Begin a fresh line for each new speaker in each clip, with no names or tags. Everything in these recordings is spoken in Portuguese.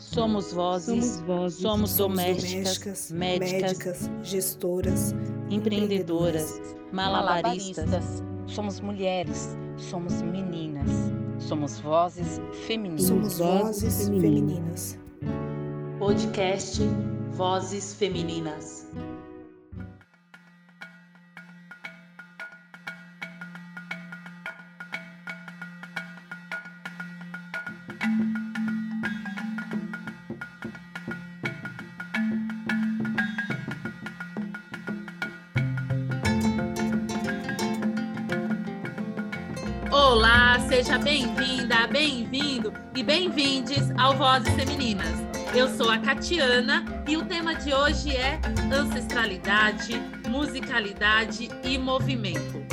Somos vozes,
Somos vozes,
somos,
Somos
domésticas, médicas,
médicas, gestoras,
empreendedoras, malabaristas.
Somos mulheres, somos meninas, somos vozes femininas.
Somos vozes femininas.
Podcast Vozes Femininas. Seja bem-vinda, bem-vindo e bem-vindes ao Vozes Femininas. Eu sou a Catiana e o tema de hoje é ancestralidade, musicalidade e movimento.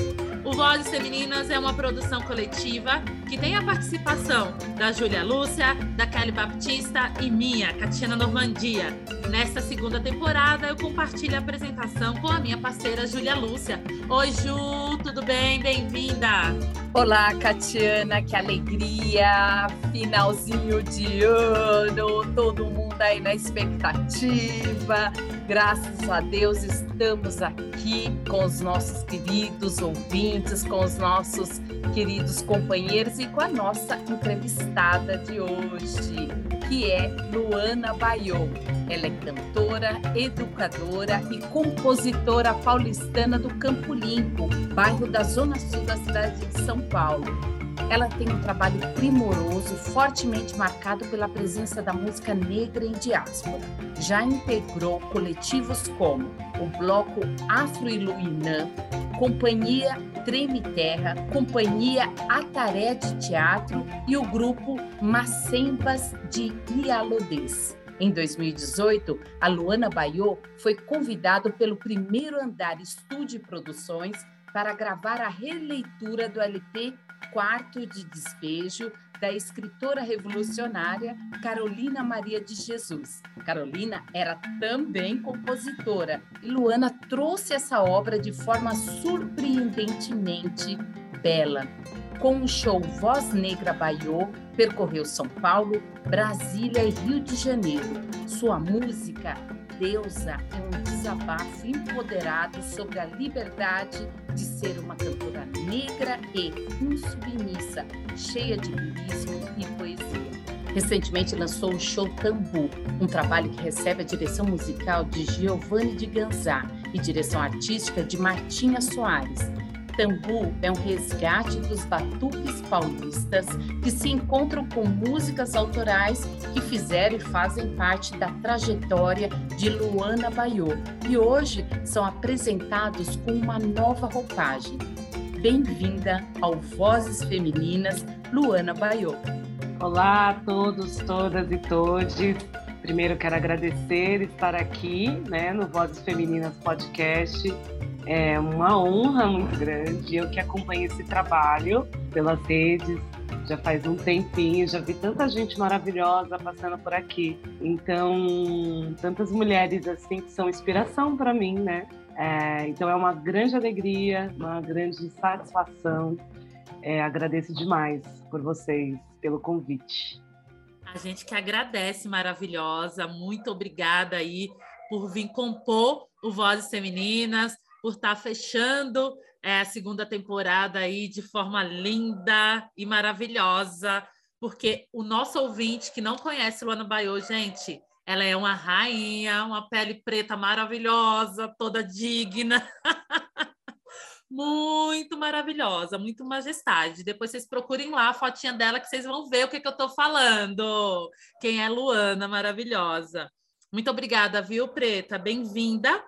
O Vozes Femininas é uma produção coletiva que tem a participação da Júlia Lúcia, da Kelly Baptista e minha, Catiana Normandia. Nesta segunda temporada, eu compartilho a apresentação com a minha parceira Júlia Lúcia. Oi, Ju, tudo bem? Bem-vinda!
Olá, Catiana, que alegria! Finalzinho de ano, todo mundo aí na expectativa. Graças a Deus estamos aqui com os nossos queridos ouvintes, com os nossos queridos companheiros e com a nossa entrevistada de hoje, que é Luana Baiô. Ela é cantora, educadora e compositora paulistana do Campo Limpo, bairro da Zona Sul da cidade de São Paulo. Ela tem um trabalho primoroso, fortemente marcado pela presença da música negra em diáspora. Já integrou coletivos como o Bloco Afro-Iluinã, Companhia Treme Terra, Companhia Ataré de Teatro e o grupo Macembas de Ialodês. Em 2018, a Luana Baiô foi convidada pelo Primeiro Andar Estúdio Produções para gravar a releitura do LP Quarto de Despejo da escritora revolucionária Carolina Maria de Jesus. Carolina era também compositora e Luana trouxe essa obra de forma surpreendentemente bela. Com o show Voz Negra Baiô, percorreu São Paulo, Brasília e Rio de Janeiro. Sua música, Deusa, é um desabafo empoderado sobre a liberdade de ser uma cantora negra e insubmissa, cheia de lirismo e poesia. Recentemente lançou o show Tambu, um trabalho que recebe a direção musical de Giovanni de Ganzá e direção artística de Martinha Soares. Tambu é um resgate dos batuques paulistas que se encontram com músicas autorais que fizeram e fazem parte da trajetória de Luana Baiô e hoje são apresentados com uma nova roupagem. Bem-vinda ao Vozes Femininas, Luana Baiô.
Olá a todos, todas e todos. Primeiro quero agradecer estar aqui né, no Vozes Femininas Podcast. É uma honra muito grande. Eu que acompanho esse trabalho pelas redes já faz um tempinho, já vi tanta gente maravilhosa passando por aqui. Então, tantas mulheres assim que são inspiração para mim, né? É, então é uma grande alegria, uma grande satisfação. É, agradeço demais por vocês, pelo convite.
A gente que agradece, maravilhosa. Muito obrigada aí por vir compor o Vozes Femininas, por estar fechando é, a segunda temporada aí de forma linda e maravilhosa, porque o nosso ouvinte que não conhece Luana Baiô, gente, ela é uma rainha, uma pele preta maravilhosa, toda digna. muito maravilhosa, muito majestade. Depois vocês procurem lá a fotinha dela que vocês vão ver o que, que eu estou falando. Quem é Luana, maravilhosa. Muito obrigada, viu, Preta? Bem-vinda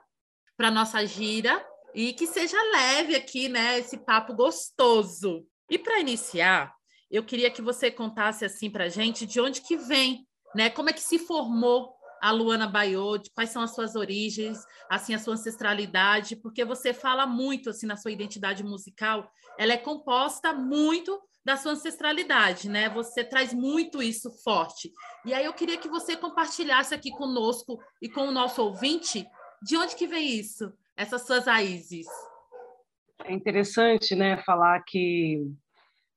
para nossa gira e que seja leve aqui, né? Esse papo gostoso. E para iniciar, eu queria que você contasse assim para gente de onde que vem, né? Como é que se formou a Luana Baiô, quais são as suas origens, assim a sua ancestralidade, porque você fala muito assim na sua identidade musical, ela é composta muito da sua ancestralidade, né? Você traz muito isso forte. E aí eu queria que você compartilhasse aqui conosco e com o nosso ouvinte de onde que vem isso, essas suas raízes.
É interessante, né, falar que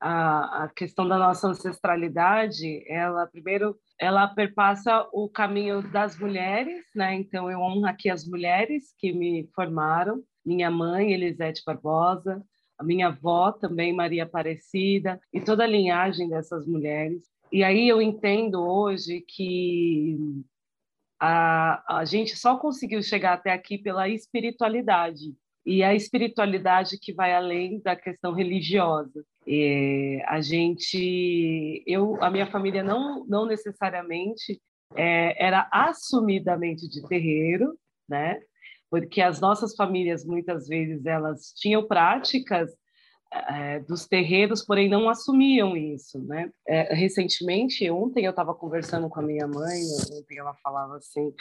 a, a questão da nossa ancestralidade, ela primeiro ela perpassa o caminho das mulheres, né? Então eu honro aqui as mulheres que me formaram, minha mãe Elisete Barbosa, a minha avó também Maria Aparecida e toda a linhagem dessas mulheres. E aí eu entendo hoje que a, a gente só conseguiu chegar até aqui pela espiritualidade e a espiritualidade que vai além da questão religiosa. É, a gente, eu, a minha família não, não necessariamente é, era assumidamente de terreiro, né? Porque as nossas famílias muitas vezes elas tinham práticas é, dos terreiros, porém não assumiam isso, né? É, recentemente, ontem eu estava conversando com a minha mãe, ontem ela falava assim,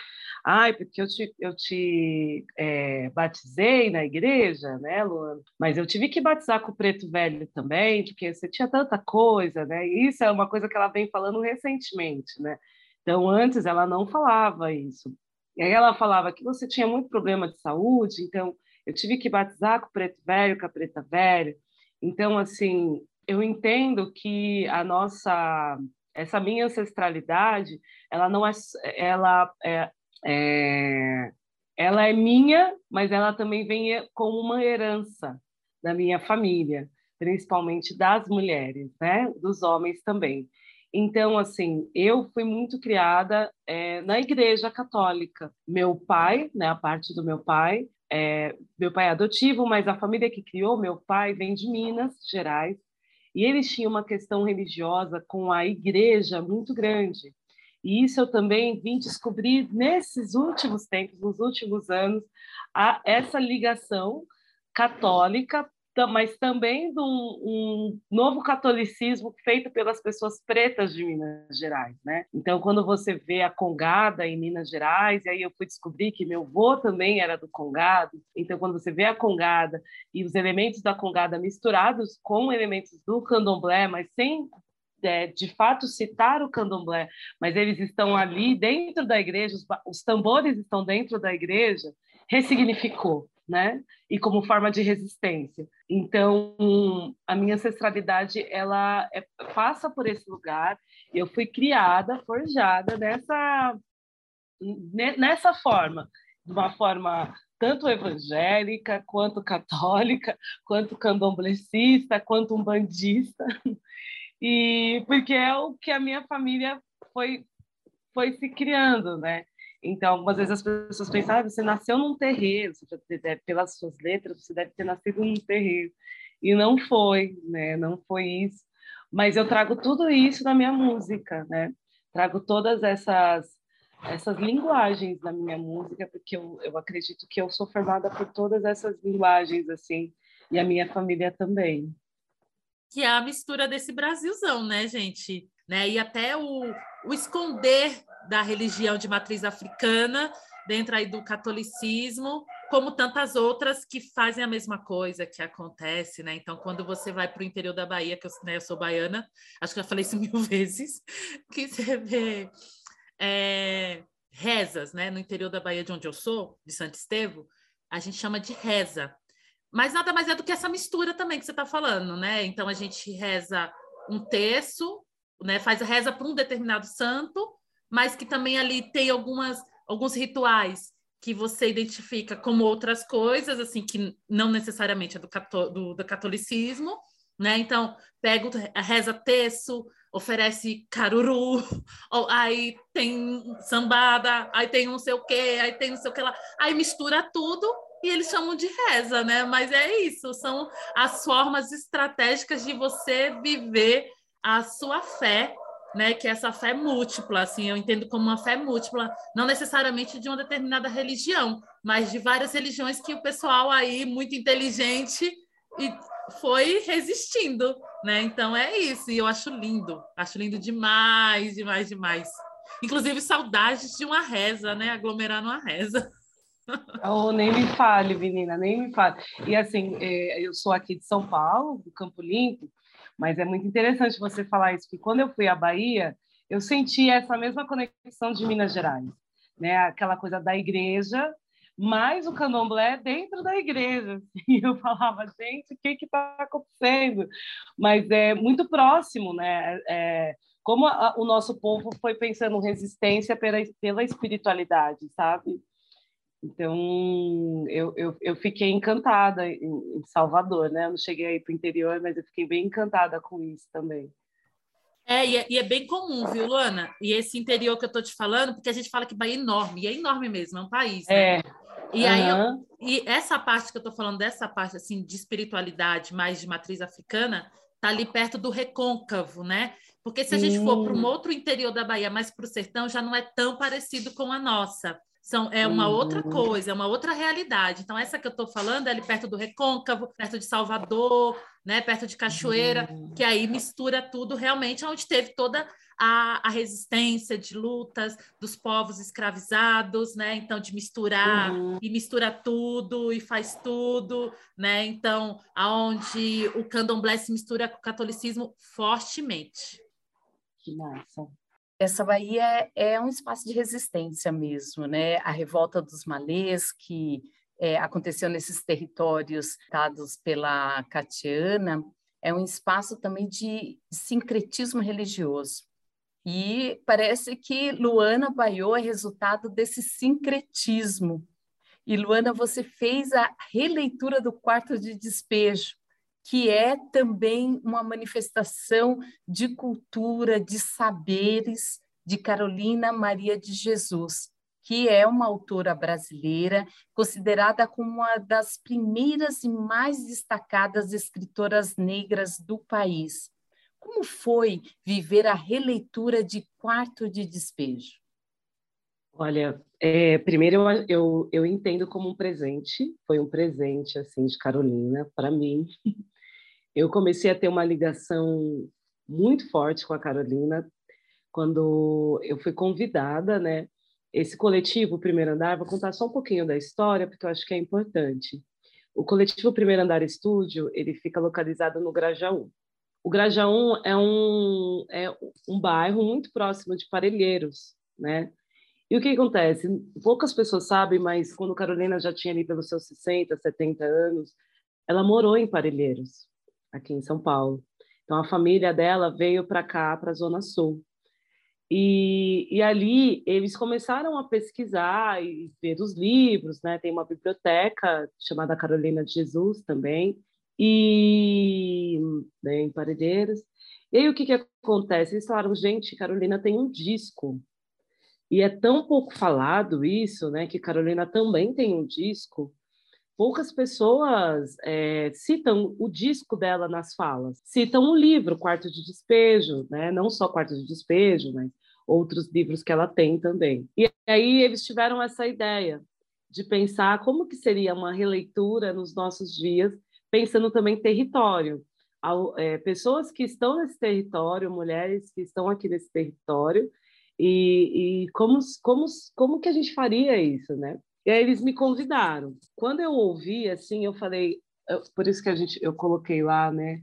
ai, porque eu te, eu te é, batizei na igreja, né, Luana? Mas eu tive que batizar com o preto velho também, porque você tinha tanta coisa, né? Isso é uma coisa que ela vem falando recentemente, né? Então, antes ela não falava isso. E aí ela falava que você tinha muito problema de saúde, então eu tive que batizar com o preto velho, com a preta velha. Então, assim, eu entendo que a nossa, essa minha ancestralidade, ela não é, ela é, é ela é minha, mas ela também vem como uma herança da minha família, principalmente das mulheres, né? Dos homens também. Então, assim, eu fui muito criada é, na igreja católica. Meu pai, né, a parte do meu pai, é, meu pai é adotivo, mas a família que criou meu pai vem de Minas Gerais e eles tinham uma questão religiosa com a igreja muito grande. E isso eu também vim descobrir nesses últimos tempos, nos últimos anos, a, essa ligação católica mas também de um, um, novo catolicismo feito pelas pessoas pretas de Minas Gerais, né? Então, quando você vê a Congada em Minas Gerais, e aí eu fui descobrir que meu avô também era do Congado, então quando você vê a Congada e os elementos da Congada misturados com elementos do Candomblé, mas sem é, de fato citar o candomblé, mas eles estão ali dentro da igreja, os, os tambores estão dentro da igreja, ressignificou né? E como forma de resistência. Então, a minha ancestralidade ela é, passa por esse lugar. Eu fui criada, forjada nessa nessa forma, de uma forma tanto evangélica, quanto católica, quanto candomblecista, quanto umbandista. E porque é o que a minha família foi foi se criando, né? Então, algumas vezes as pessoas pensam, ah, você nasceu num terreiro, deve, pelas suas letras, você deve ter nascido num terreiro. E não foi, né? Não foi isso. Mas eu trago tudo isso na minha música, né? Trago todas essas essas linguagens na minha música, porque eu, eu acredito que eu sou formada por todas essas linguagens, assim, e a minha família também.
Que é a mistura desse Brasilzão, né, gente? Né? E até o, o esconder da religião de matriz africana, dentro aí do catolicismo, como tantas outras que fazem a mesma coisa que acontece, né? Então, quando você vai para o interior da Bahia, que eu, né, eu, sou baiana, acho que já falei isso mil vezes, que você vê é, rezas, né? No interior da Bahia, de onde eu sou, de Santo Estevão, a gente chama de reza. Mas nada mais é do que essa mistura também que você está falando, né? Então, a gente reza um terço, né? Faz a reza para um determinado santo, mas que também ali tem algumas, alguns rituais que você identifica como outras coisas, assim, que não necessariamente é do, cató do, do catolicismo, né? Então, pega a reza terço, oferece caruru, ou, aí tem sambada, aí tem não sei o quê, aí tem não sei o que lá, aí mistura tudo e eles chamam de reza, né? Mas é isso, são as formas estratégicas de você viver a sua fé né, que essa fé múltipla, assim, eu entendo como uma fé múltipla, não necessariamente de uma determinada religião, mas de várias religiões que o pessoal aí muito inteligente e foi resistindo, né? Então é isso, e eu acho lindo, acho lindo demais, demais, demais. Inclusive saudades de uma reza, né? Aglomerar numa reza.
Oh, nem me fale, menina, nem me fale. E assim, é, eu sou aqui de São Paulo, do Campo Limpo, mas é muito interessante você falar isso, porque quando eu fui à Bahia, eu senti essa mesma conexão de Minas Gerais, né? Aquela coisa da igreja, mas o candomblé dentro da igreja. E eu falava, gente, o que está acontecendo? Mas é muito próximo, né? É, como a, o nosso povo foi pensando resistência pela, pela espiritualidade, sabe? Então, eu, eu, eu fiquei encantada em, em Salvador, né? Eu não cheguei aí para o interior, mas eu fiquei bem encantada com isso também.
É e, é, e é bem comum, viu, Luana? E esse interior que eu estou te falando, porque a gente fala que Bahia é enorme, e é enorme mesmo, é um país, né?
É.
E aí, eu, e essa parte que eu estou falando, dessa parte assim de espiritualidade mais de matriz africana, tá ali perto do recôncavo, né? Porque se a gente for para um outro interior da Bahia, mais para o sertão, já não é tão parecido com a nossa. São, é uma uhum. outra coisa, é uma outra realidade. Então, essa que eu estou falando é ali perto do Recôncavo, perto de Salvador, né, perto de Cachoeira, uhum. que aí mistura tudo realmente, onde teve toda a, a, resistência de lutas dos povos escravizados, né? Então, de misturar uhum. e mistura tudo e faz tudo, né? Então, aonde o candomblé se mistura com o catolicismo fortemente.
Que massa
essa Bahia é, é um espaço de resistência mesmo, né? A revolta dos malês que é, aconteceu nesses territórios dados pela Catiana é um espaço também de sincretismo religioso. E parece que Luana Baiô é resultado desse sincretismo. E Luana, você fez a releitura do quarto de despejo que é também uma manifestação de cultura, de saberes de Carolina Maria de Jesus, que é uma autora brasileira considerada como uma das primeiras e mais destacadas escritoras negras do país. Como foi viver a releitura de Quarto de Despejo?
Olha, é, primeiro eu, eu, eu entendo como um presente, foi um presente assim de Carolina para mim, eu comecei a ter uma ligação muito forte com a Carolina quando eu fui convidada, né? Esse coletivo Primeiro Andar, vou contar só um pouquinho da história, porque eu acho que é importante. O coletivo Primeiro Andar Estúdio, ele fica localizado no Grajaú. O Grajaú é um, é um bairro muito próximo de Parelheiros, né? E o que acontece? Poucas pessoas sabem, mas quando Carolina já tinha ali pelos seus 60, 70 anos, ela morou em Parelheiros aqui em São Paulo. Então, a família dela veio para cá, para a Zona Sul. E, e, ali eles começaram a pesquisar e ver os livros, né? Tem uma biblioteca chamada Carolina de Jesus também, e né, em Paredeiras. E aí o que, que acontece? Eles falaram, gente, Carolina tem um disco. E é tão pouco falado isso, né? Que Carolina também tem um disco poucas pessoas é, citam o disco dela nas falas, citam o livro Quarto de Despejo, né? não só Quarto de Despejo, mas outros livros que ela tem também. E aí eles tiveram essa ideia de pensar como que seria uma releitura nos nossos dias, pensando também território. É, pessoas que estão nesse território, mulheres que estão aqui nesse território, e, e como, como, como que a gente faria isso, né? E aí eles me convidaram. Quando eu ouvi, assim, eu falei, eu, por isso que a gente, eu coloquei lá, né,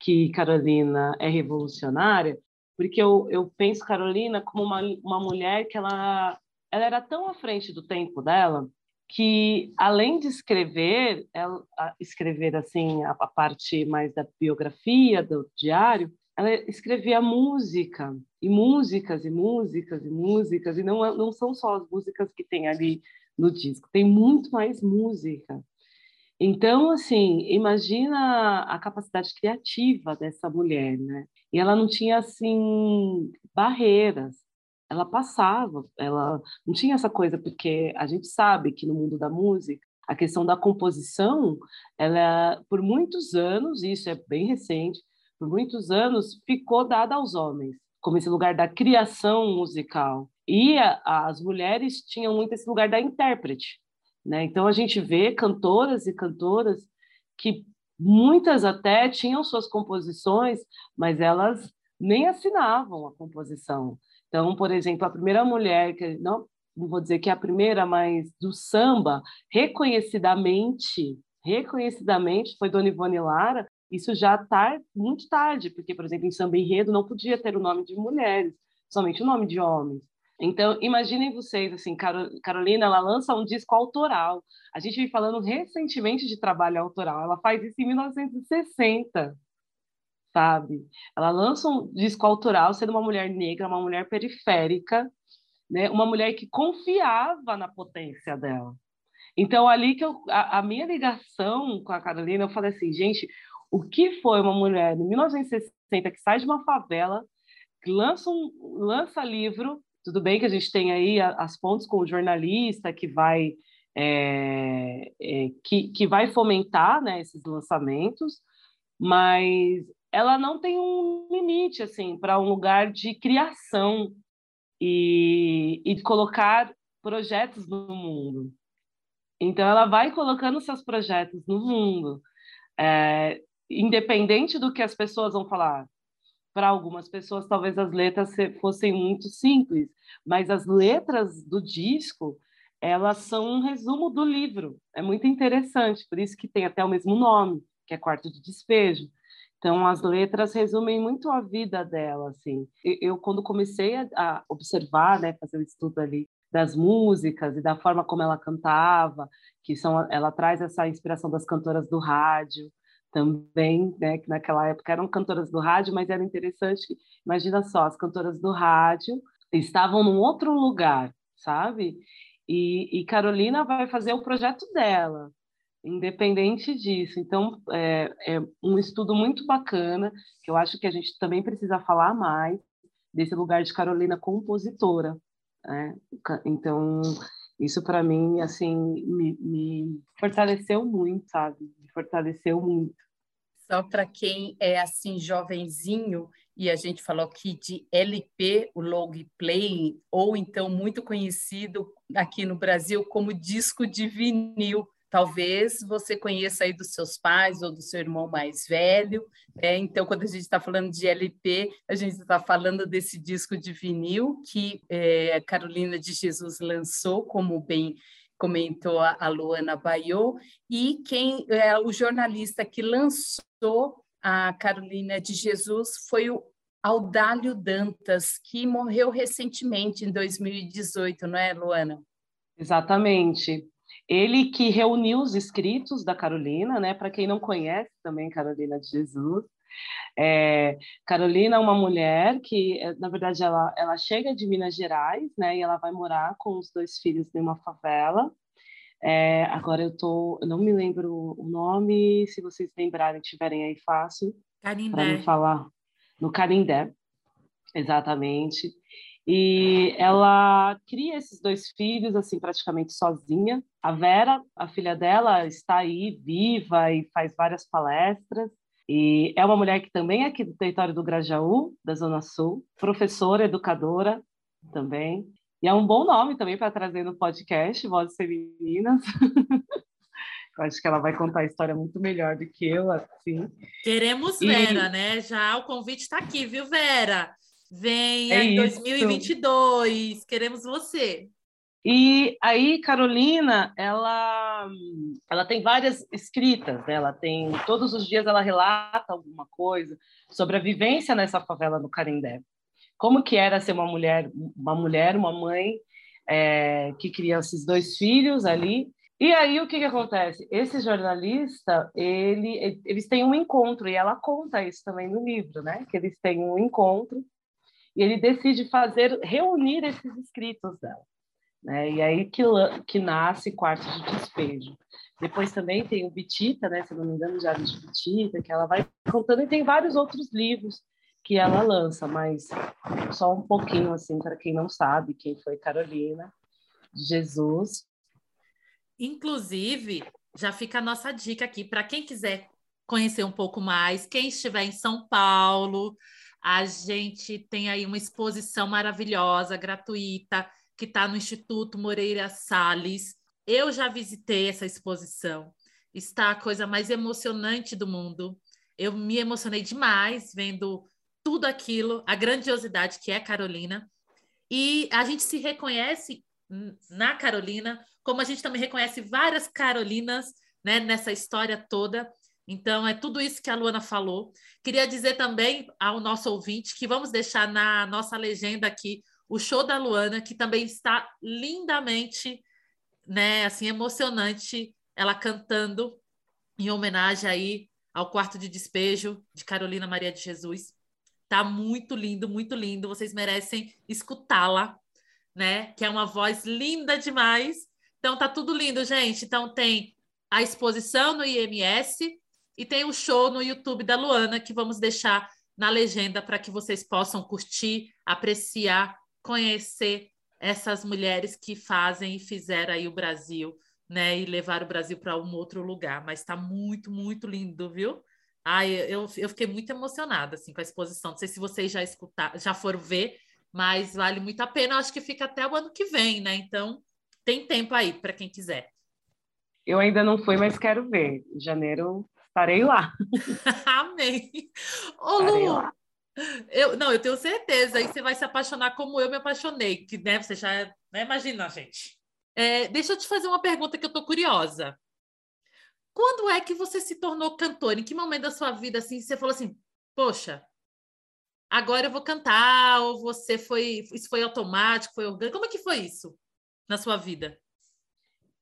que Carolina é revolucionária, porque eu, eu penso Carolina como uma, uma mulher que ela, ela era tão à frente do tempo dela que além de escrever, ela, escrever assim a, a parte mais da biografia do diário, ela escrevia música e músicas e músicas e músicas e não não são só as músicas que tem ali no disco. Tem muito mais música. Então, assim, imagina a capacidade criativa dessa mulher, né? E ela não tinha, assim, barreiras. Ela passava, ela não tinha essa coisa, porque a gente sabe que no mundo da música, a questão da composição, ela, por muitos anos, isso é bem recente, por muitos anos, ficou dada aos homens, como esse lugar da criação musical. E a, as mulheres tinham muito esse lugar da intérprete. Né? Então, a gente vê cantoras e cantoras que muitas até tinham suas composições, mas elas nem assinavam a composição. Então, por exemplo, a primeira mulher, que não, não vou dizer que é a primeira, mas do samba, reconhecidamente, reconhecidamente, foi Dona Ivone Lara, isso já está muito tarde, porque, por exemplo, em samba enredo não podia ter o nome de mulheres, somente o nome de homens. Então, imaginem vocês, assim, Carolina, ela lança um disco autoral. A gente vem falando recentemente de trabalho autoral. Ela faz isso em 1960, sabe? Ela lança um disco autoral sendo uma mulher negra, uma mulher periférica, né? Uma mulher que confiava na potência dela. Então, ali que eu, a, a minha ligação com a Carolina, eu falei assim, gente, o que foi uma mulher em 1960 que sai de uma favela, lança um lança livro tudo bem que a gente tem aí as pontes com o jornalista que vai é, é, que, que vai fomentar né, esses lançamentos, mas ela não tem um limite assim para um lugar de criação e, e de colocar projetos no mundo. Então ela vai colocando seus projetos no mundo, é, independente do que as pessoas vão falar para algumas pessoas talvez as letras fossem muito simples, mas as letras do disco elas são um resumo do livro. É muito interessante, por isso que tem até o mesmo nome, que é Quarto de Despejo. Então as letras resumem muito a vida dela, assim. Eu quando comecei a observar, né, fazer o estudo ali das músicas e da forma como ela cantava, que são ela traz essa inspiração das cantoras do rádio, também, né, que naquela época eram cantoras do rádio, mas era interessante, imagina só, as cantoras do rádio estavam num outro lugar, sabe? E, e Carolina vai fazer o projeto dela, independente disso. Então, é, é, um estudo muito bacana, que eu acho que a gente também precisa falar mais desse lugar de Carolina compositora. Né? Então, isso para mim, assim, me, me fortaleceu muito, sabe? Me fortaleceu muito.
Só para quem é assim jovenzinho e a gente falou aqui de LP, o long play, ou então muito conhecido aqui no Brasil como disco de vinil. Talvez você conheça aí dos seus pais ou do seu irmão mais velho. É, então, quando a gente está falando de LP, a gente está falando desse disco de vinil que é, Carolina de Jesus lançou, como bem comentou a Luana Baiô, e quem é o jornalista que lançou a Carolina de Jesus foi o Audálio Dantas, que morreu recentemente, em 2018, não é, Luana?
Exatamente. Ele que reuniu os escritos da Carolina, né? Para quem não conhece também Carolina de Jesus, é, Carolina é uma mulher que, é, na verdade, ela, ela chega de Minas Gerais, né? E ela vai morar com os dois filhos em uma favela. É, agora eu tô, eu não me lembro o nome, se vocês lembrarem, tiverem aí fácil para me falar. No Canindé, exatamente. E ela cria esses dois filhos assim praticamente sozinha. A Vera, a filha dela, está aí viva e faz várias palestras. E é uma mulher que também é aqui do território do Grajaú, da Zona Sul, professora, educadora também. E é um bom nome também para trazer no podcast, Vozes Femininas. eu acho que ela vai contar a história muito melhor do que eu, assim.
Queremos Vera, e... né? Já o convite está aqui, viu, Vera? Venha é em 2022, queremos você.
E aí, Carolina, ela, ela tem várias escritas, né? ela tem todos os dias ela relata alguma coisa sobre a vivência nessa favela no Carindé. Como que era ser uma mulher, uma mulher, uma mãe é, que cria esses dois filhos ali. E aí o que, que acontece? Esse jornalista, ele, eles têm um encontro e ela conta isso também no livro, né? Que eles têm um encontro e ele decide fazer reunir esses escritos dela. Né? E aí que, que nasce Quarto de Despejo. Depois também tem o Bitita, né? se não me engano, Diário de Bitita, que ela vai contando, e tem vários outros livros que ela lança, mas só um pouquinho, assim, para quem não sabe quem foi Carolina Jesus.
Inclusive, já fica a nossa dica aqui para quem quiser conhecer um pouco mais, quem estiver em São Paulo, a gente tem aí uma exposição maravilhosa, gratuita, que está no Instituto Moreira Salles. Eu já visitei essa exposição. Está a coisa mais emocionante do mundo. Eu me emocionei demais vendo tudo aquilo, a grandiosidade que é Carolina. E a gente se reconhece na Carolina, como a gente também reconhece várias Carolinas né, nessa história toda. Então, é tudo isso que a Luana falou. Queria dizer também ao nosso ouvinte que vamos deixar na nossa legenda aqui o show da Luana, que também está lindamente, né, assim, emocionante, ela cantando em homenagem aí ao quarto de despejo de Carolina Maria de Jesus. Tá muito lindo, muito lindo. Vocês merecem escutá-la, né? Que é uma voz linda demais. Então tá tudo lindo, gente. Então tem a exposição no IMS e tem o show no YouTube da Luana que vamos deixar na legenda para que vocês possam curtir, apreciar, conhecer essas mulheres que fazem e fizeram aí o Brasil, né? E levar o Brasil para um outro lugar. Mas está muito, muito lindo, viu? Ai, eu, eu fiquei muito emocionada assim com a exposição. Não sei se vocês já escutaram, já foram ver, mas vale muito a pena. Eu acho que fica até o ano que vem, né? Então tem tempo aí para quem quiser.
Eu ainda não fui, mas quero ver. Em janeiro estarei lá.
Amém. Ô, Lu, eu, não, eu tenho certeza. Aí você vai se apaixonar como eu me apaixonei, que né, você já né, imagina, gente. É, deixa eu te fazer uma pergunta que eu tô curiosa. Quando é que você se tornou cantora? Em que momento da sua vida assim você falou assim, poxa, agora eu vou cantar? Ou você foi, isso foi automático, foi orgânico? Como é que foi isso na sua vida?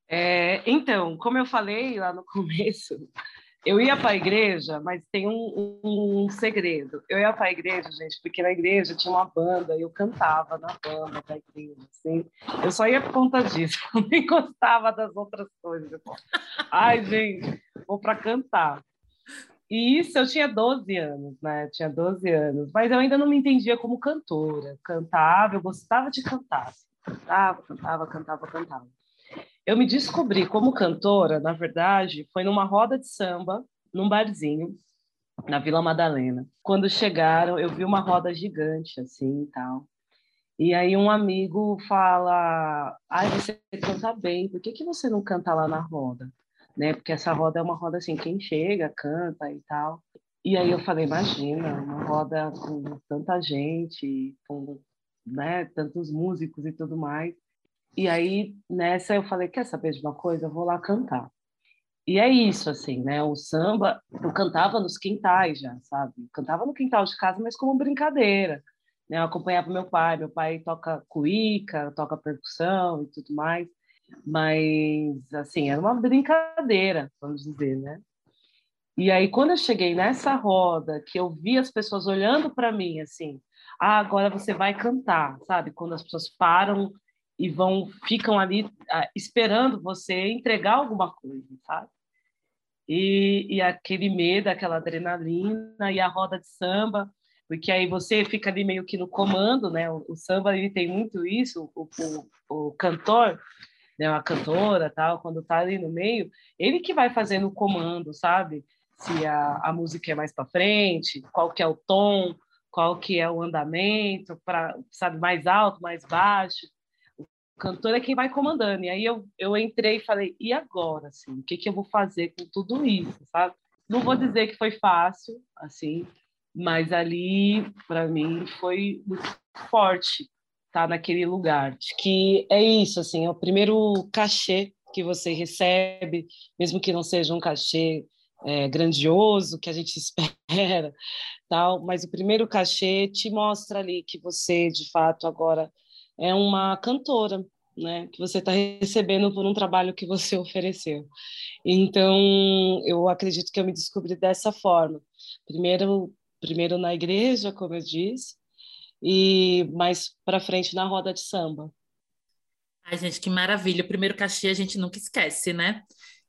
É, então, como eu falei lá no começo, eu ia para a igreja, mas tem um, um, um segredo. Eu ia para a igreja, gente, porque na igreja tinha uma banda e eu cantava na banda da igreja. Assim. Eu só ia por conta disso, eu nem gostava das outras coisas. Ai, gente, vou para cantar. E isso eu tinha 12 anos, né? Eu tinha 12 anos, mas eu ainda não me entendia como cantora. Cantava, eu gostava de cantar. Cantava, cantava, cantava, cantava. Eu me descobri como cantora, na verdade, foi numa roda de samba, num barzinho, na Vila Madalena. Quando chegaram, eu vi uma roda gigante, assim, e tal. E aí um amigo fala, ai, você canta bem, por que, que você não canta lá na roda? Né? Porque essa roda é uma roda assim, quem chega, canta e tal. E aí eu falei, imagina, uma roda com tanta gente, com né, tantos músicos e tudo mais. E aí, nessa, eu falei, quer saber de uma coisa? Eu vou lá cantar. E é isso, assim, né? O samba, eu cantava nos quintais já, sabe? Eu cantava no quintal de casa, mas como brincadeira. Né? Eu acompanhava meu pai, meu pai toca cuíca, toca percussão e tudo mais. Mas, assim, era uma brincadeira, vamos dizer, né? E aí, quando eu cheguei nessa roda, que eu vi as pessoas olhando para mim, assim, ah, agora você vai cantar, sabe? Quando as pessoas param e vão ficam ali ah, esperando você entregar alguma coisa, sabe? E, e aquele medo, aquela adrenalina e a roda de samba, porque aí você fica ali meio que no comando, né? O, o samba ele tem muito isso, o, o, o cantor, né? A cantora, tal, quando tá ali no meio, ele que vai fazendo o comando, sabe? Se a, a música é mais para frente, qual que é o tom, qual que é o andamento, para sabe mais alto, mais baixo cantor é quem vai comandando. E aí eu, eu entrei e falei, e agora, assim, o que, que eu vou fazer com tudo isso, sabe? Não vou dizer que foi fácil, assim, mas ali, para mim, foi muito forte estar tá naquele lugar. Acho que é isso, assim, é o primeiro cachê que você recebe, mesmo que não seja um cachê é, grandioso que a gente espera, tal, mas o primeiro cachê te mostra ali que você, de fato, agora é uma cantora, né, que você está recebendo por um trabalho que você ofereceu. Então, eu acredito que eu me descobri dessa forma. Primeiro, primeiro na igreja, como eu disse, e mais para frente na roda de samba.
Ai, gente, que maravilha. O primeiro cachê a gente nunca esquece, né?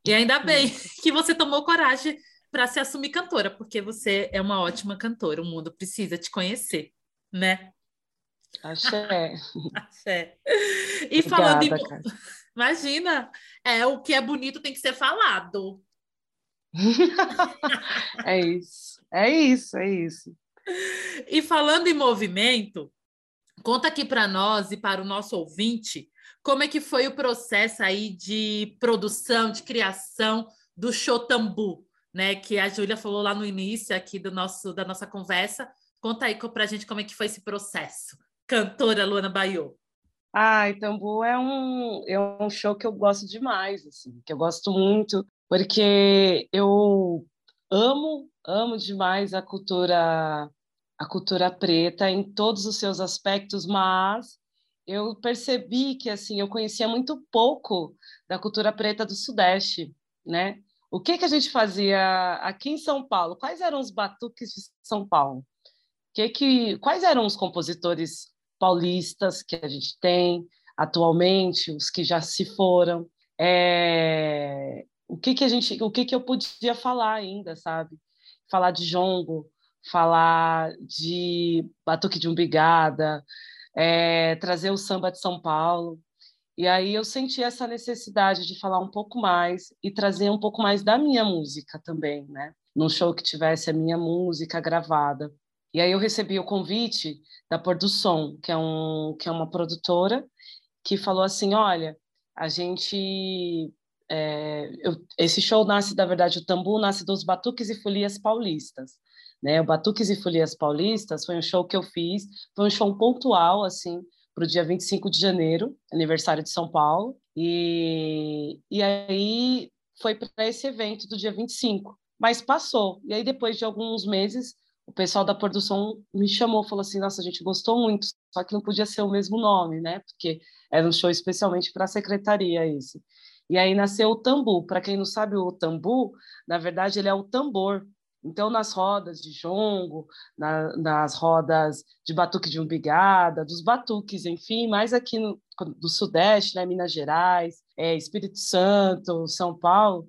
E ainda bem que você tomou coragem para se assumir cantora, porque você é uma ótima cantora. O mundo precisa te conhecer, né?
Axé.
Axé. E Obrigada, falando em... Cara. Imagina, é o que é bonito tem que ser falado.
é isso, é isso, é isso.
E falando em movimento, conta aqui para nós e para o nosso ouvinte como é que foi o processo aí de produção, de criação do Xotambu, né? Que a Júlia falou lá no início aqui do nosso da nossa conversa. Conta aí para a gente como é que foi esse processo cantora Luana Baiô?
Ah, Itambu é um, é um show que eu gosto demais, assim, que eu gosto muito, porque eu amo, amo demais a cultura, a cultura preta em todos os seus aspectos, mas eu percebi que assim eu conhecia muito pouco da cultura preta do Sudeste, né? O que que a gente fazia aqui em São Paulo? Quais eram os batuques de São Paulo? Que que quais eram os compositores paulistas que a gente tem atualmente, os que já se foram? É... o que que a gente, o que que eu podia falar ainda, sabe? Falar de jongo, falar de batuque de umbigada, é, trazer o samba de São Paulo. E aí eu senti essa necessidade de falar um pouco mais e trazer um pouco mais da minha música também, né? Num show que tivesse a minha música gravada. E aí eu recebi o convite da Pôr do Som, que é, um, que é uma produtora, que falou assim, olha, a gente... É, eu, esse show nasce, da verdade, o Tambu nasce dos batuques e folias paulistas. Né? O Batuques e Folias Paulistas foi um show que eu fiz, foi um show pontual, assim, para o dia 25 de janeiro, aniversário de São Paulo, e, e aí foi para esse evento do dia 25, mas passou. E aí, depois de alguns meses, o pessoal da produção me chamou, falou assim: Nossa, a gente gostou muito, só que não podia ser o mesmo nome, né? Porque era um show especialmente para a secretaria esse. E aí nasceu o tambu. Para quem não sabe, o tambu, na verdade, ele é o tambor então, nas rodas de jongo, na, nas rodas de batuque de umbigada, dos batuques, enfim, mais aqui no, do Sudeste, né, Minas Gerais, é, Espírito Santo, São Paulo,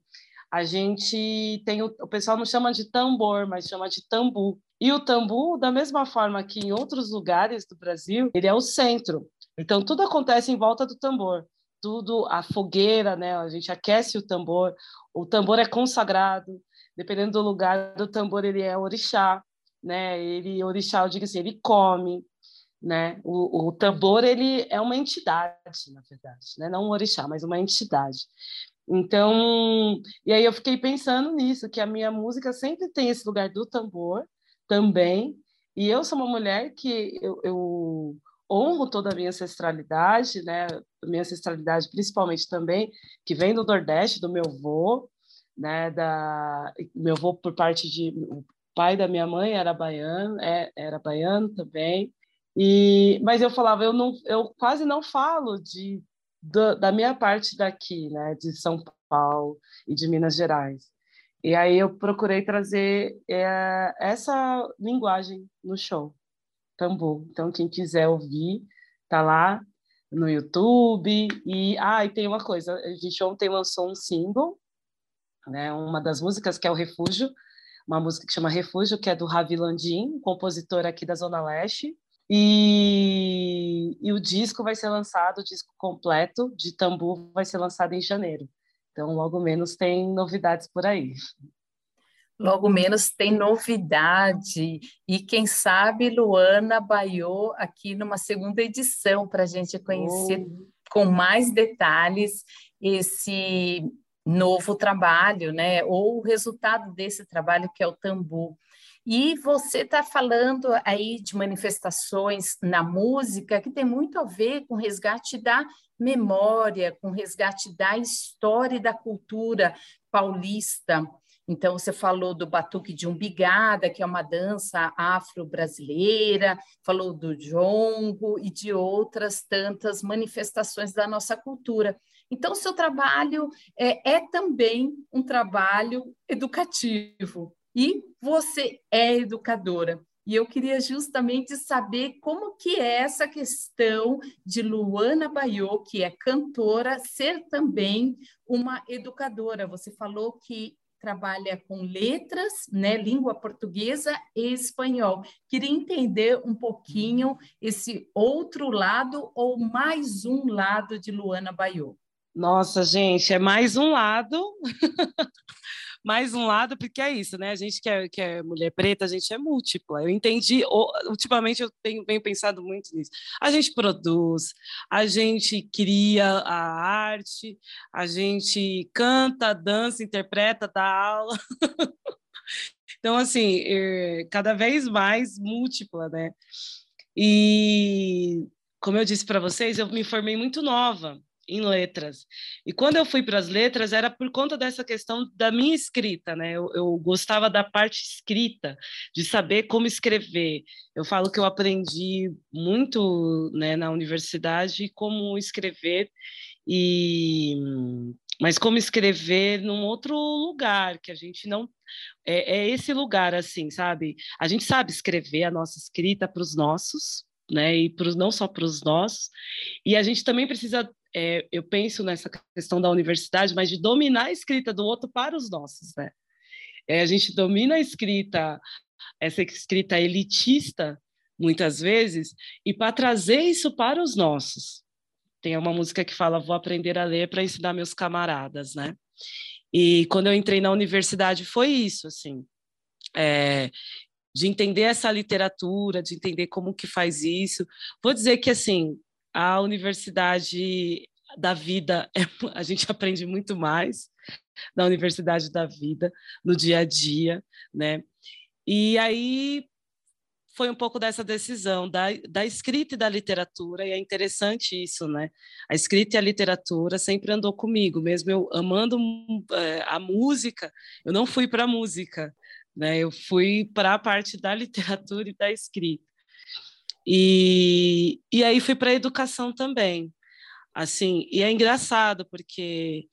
a gente tem o, o pessoal não chama de tambor, mas chama de tambu. E o tambu, da mesma forma que em outros lugares do Brasil, ele é o centro. Então tudo acontece em volta do tambor. Tudo, a fogueira, né? A gente aquece o tambor. O tambor é consagrado dependendo do lugar do tambor, ele é orixá, né? Ele, orixá, eu digo assim, ele come, né? O, o tambor, ele é uma entidade, na verdade, né? Não um orixá, mas uma entidade. Então, e aí eu fiquei pensando nisso, que a minha música sempre tem esse lugar do tambor também, e eu sou uma mulher que eu, eu honro toda a minha ancestralidade, né? Minha ancestralidade, principalmente também, que vem do Nordeste, do meu avô, né? Da meu avô por parte de o pai da minha mãe era baiano, é, era baiano também. E mas eu falava, eu não, eu quase não falo de da, da minha parte daqui, né? De São Paulo e de Minas Gerais. E aí eu procurei trazer é, essa linguagem no show, tambu. Então quem quiser ouvir, tá lá no YouTube. E ah, e tem uma coisa, a gente ontem lançou um single né? Uma das músicas que é o Refúgio, uma música que chama Refúgio, que é do Ravi Landim, compositor aqui da Zona Leste. E, e o disco vai ser lançado, o disco completo de Tambu vai ser lançado em janeiro. Então, logo menos tem novidades por aí.
Logo menos tem novidade. E quem sabe Luana Baiô aqui numa segunda edição para a gente conhecer oh. com mais detalhes esse novo trabalho, né? Ou o resultado desse trabalho que é o tambu. E você está falando aí de manifestações na música que tem muito a ver com o resgate da memória, com resgate da história e da cultura paulista. Então, você falou do batuque de umbigada, que é uma dança afro-brasileira, falou do jongo e de outras tantas manifestações da nossa cultura. Então, o seu trabalho é, é também um trabalho educativo e você é educadora. E eu queria justamente saber como que é essa questão de Luana Baiô, que é cantora, ser também uma educadora. Você falou que trabalha com letras, né, língua portuguesa e espanhol. Queria entender um pouquinho esse outro lado ou mais um lado de Luana Baiô.
Nossa, gente, é mais um lado. mais um lado, porque é isso, né? A gente que é, que é mulher preta, a gente é múltipla. Eu entendi, ultimamente eu tenho, tenho pensado muito nisso. A gente produz, a gente cria a arte, a gente canta, dança, interpreta, dá aula. então, assim, é, cada vez mais múltipla, né? E, como eu disse para vocês, eu me formei muito nova. Em letras. E quando eu fui para as letras, era por conta dessa questão da minha escrita, né? Eu, eu, gostava da parte escrita, de saber como escrever. Eu falo que eu aprendi muito né, na universidade como escrever, e mas como escrever num outro lugar, que a gente não. É, é esse lugar, assim, sabe? A gente sabe escrever a nossa escrita para os nossos, né? E pros, não só para os nossos. E a gente também precisa é, eu penso nessa questão da universidade, mas de dominar a escrita do outro para os nossos, né? É, a gente domina a escrita, essa escrita elitista, muitas vezes, e para trazer isso para os nossos. Tem uma música que fala: Vou aprender a ler para ensinar meus camaradas, né? E quando eu entrei na universidade foi isso, assim, é, de entender essa literatura, de entender como que faz isso. Vou dizer que assim a universidade da vida, a gente aprende muito mais na universidade da vida, no dia a dia, né? E aí foi um pouco dessa decisão da, da escrita e da literatura, e é interessante isso, né? A escrita e a literatura sempre andou comigo, mesmo eu amando é, a música, eu não fui para a música, né? Eu fui para a parte da literatura e da escrita. E, e aí fui para a educação também. Assim, e é engraçado porque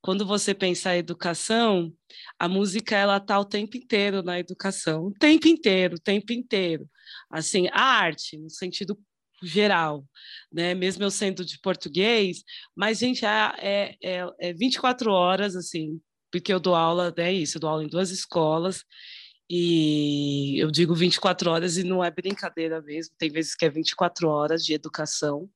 quando você pensa em educação, a música ela tá o tempo inteiro na educação, o tempo inteiro, o tempo inteiro. Assim, a arte no sentido geral, né? Mesmo eu sendo de português, mas gente, é, é, é 24 horas assim, porque eu dou aula, é né, isso, eu dou aula em duas escolas e eu digo 24 horas e não é brincadeira mesmo, tem vezes que é 24 horas de educação,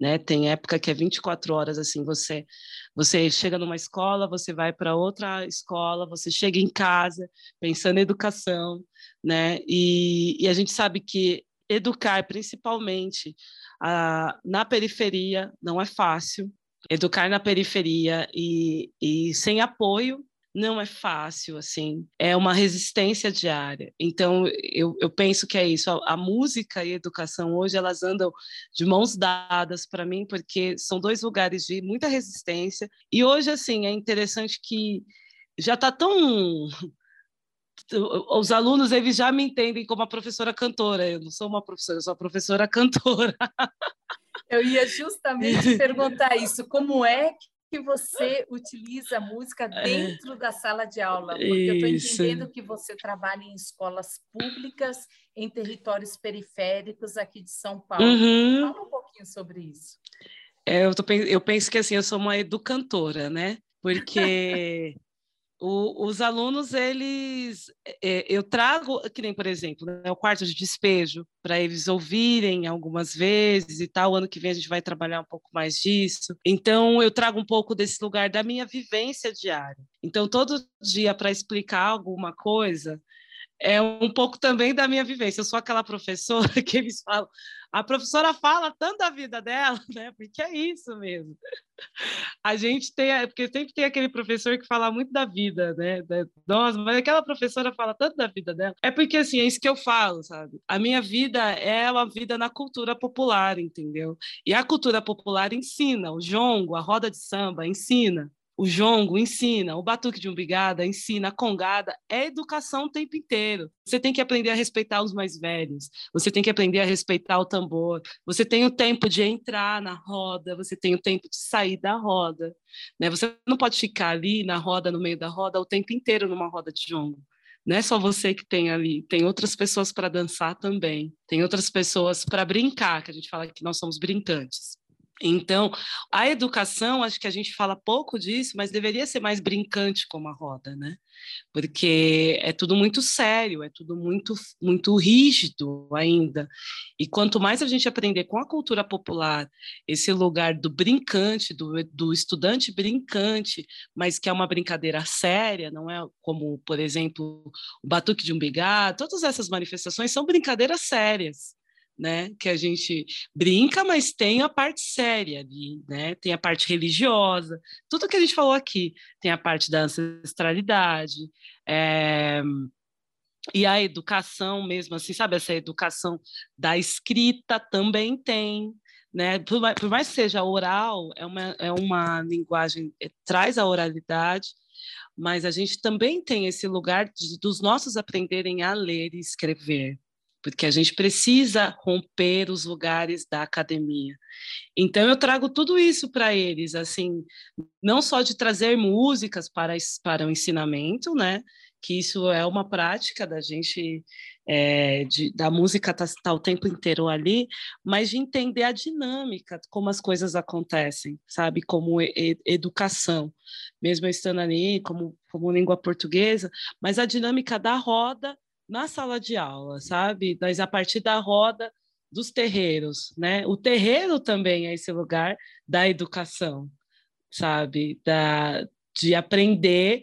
né? Tem época que é 24 horas assim, você você chega numa escola, você vai para outra escola, você chega em casa pensando em educação, né? E, e a gente sabe que educar, principalmente a, na periferia, não é fácil. Educar na periferia e, e sem apoio não é fácil, assim, é uma resistência diária. Então, eu, eu penso que é isso. A, a música e a educação hoje, elas andam de mãos dadas para mim, porque são dois lugares de muita resistência. E hoje, assim, é interessante que já está tão os alunos eles já me entendem como a professora cantora. Eu não sou uma professora, eu sou a professora cantora.
Eu ia justamente perguntar isso. Como é que você utiliza a música é. dentro é. da sala de aula? Porque Isso. eu estou entendendo que você trabalha em escolas públicas, em territórios periféricos aqui de São Paulo. Uhum. Fala um pouquinho sobre isso.
É, eu, tô, eu penso que assim, eu sou uma educantora, né? Porque o, os alunos, eles. É, eu trago, que nem, por exemplo, né, o quarto de despejo, para eles ouvirem algumas vezes e tal. Ano que vem a gente vai trabalhar um pouco mais disso. Então, eu trago um pouco desse lugar da minha vivência diária. Então, todo dia, para explicar alguma coisa, é um pouco também da minha vivência. Eu sou aquela professora que eles falam, a professora fala tanto da vida dela, né? Porque é isso mesmo. A gente tem, porque sempre tem aquele professor que fala muito da vida, né? Mas aquela professora fala tanto da vida dela. É porque assim, é isso que eu falo, sabe? A minha vida é uma vida na cultura popular, entendeu? E a cultura popular ensina, o jongo, a roda de samba ensina o jongo ensina, o batuque de umbigada ensina, a congada é educação o tempo inteiro. Você tem que aprender a respeitar os mais velhos, você tem que aprender a respeitar o tambor, você tem o tempo de entrar na roda, você tem o tempo de sair da roda. Né? Você não pode ficar ali na roda, no meio da roda, o tempo inteiro numa roda de jongo. Não é só você que tem ali, tem outras pessoas para dançar também, tem outras pessoas para brincar, que a gente fala que nós somos brincantes. Então, a educação, acho que a gente fala pouco disso, mas deveria ser mais brincante como a roda, né? Porque é tudo muito sério, é tudo muito, muito rígido ainda. E quanto mais a gente aprender com a cultura popular, esse lugar do brincante, do, do estudante brincante, mas que é uma brincadeira séria, não é como, por exemplo, o batuque de umbigá, todas essas manifestações são brincadeiras sérias né? Que a gente brinca, mas tem a parte séria ali, né? Tem a parte religiosa, tudo que a gente falou aqui. Tem a parte da ancestralidade, é... e a educação mesmo, assim, sabe? Essa educação da escrita também tem, né? Por mais, por mais que seja oral, é uma, é uma linguagem, é, traz a oralidade, mas a gente também tem esse lugar de, dos nossos aprenderem a ler e escrever, porque a gente precisa romper os lugares da academia. Então eu trago tudo isso para eles, assim, não só de trazer músicas para, para o ensinamento, né? Que isso é uma prática da gente, é, de, da música tá, tá o tempo inteiro ali, mas de entender a dinâmica, como as coisas acontecem, sabe? Como e, educação, mesmo eu estando ali como, como língua portuguesa, mas a dinâmica da roda na sala de aula, sabe? Mas a partir da roda dos terreiros, né? O terreiro também é esse lugar da educação, sabe? Da, de aprender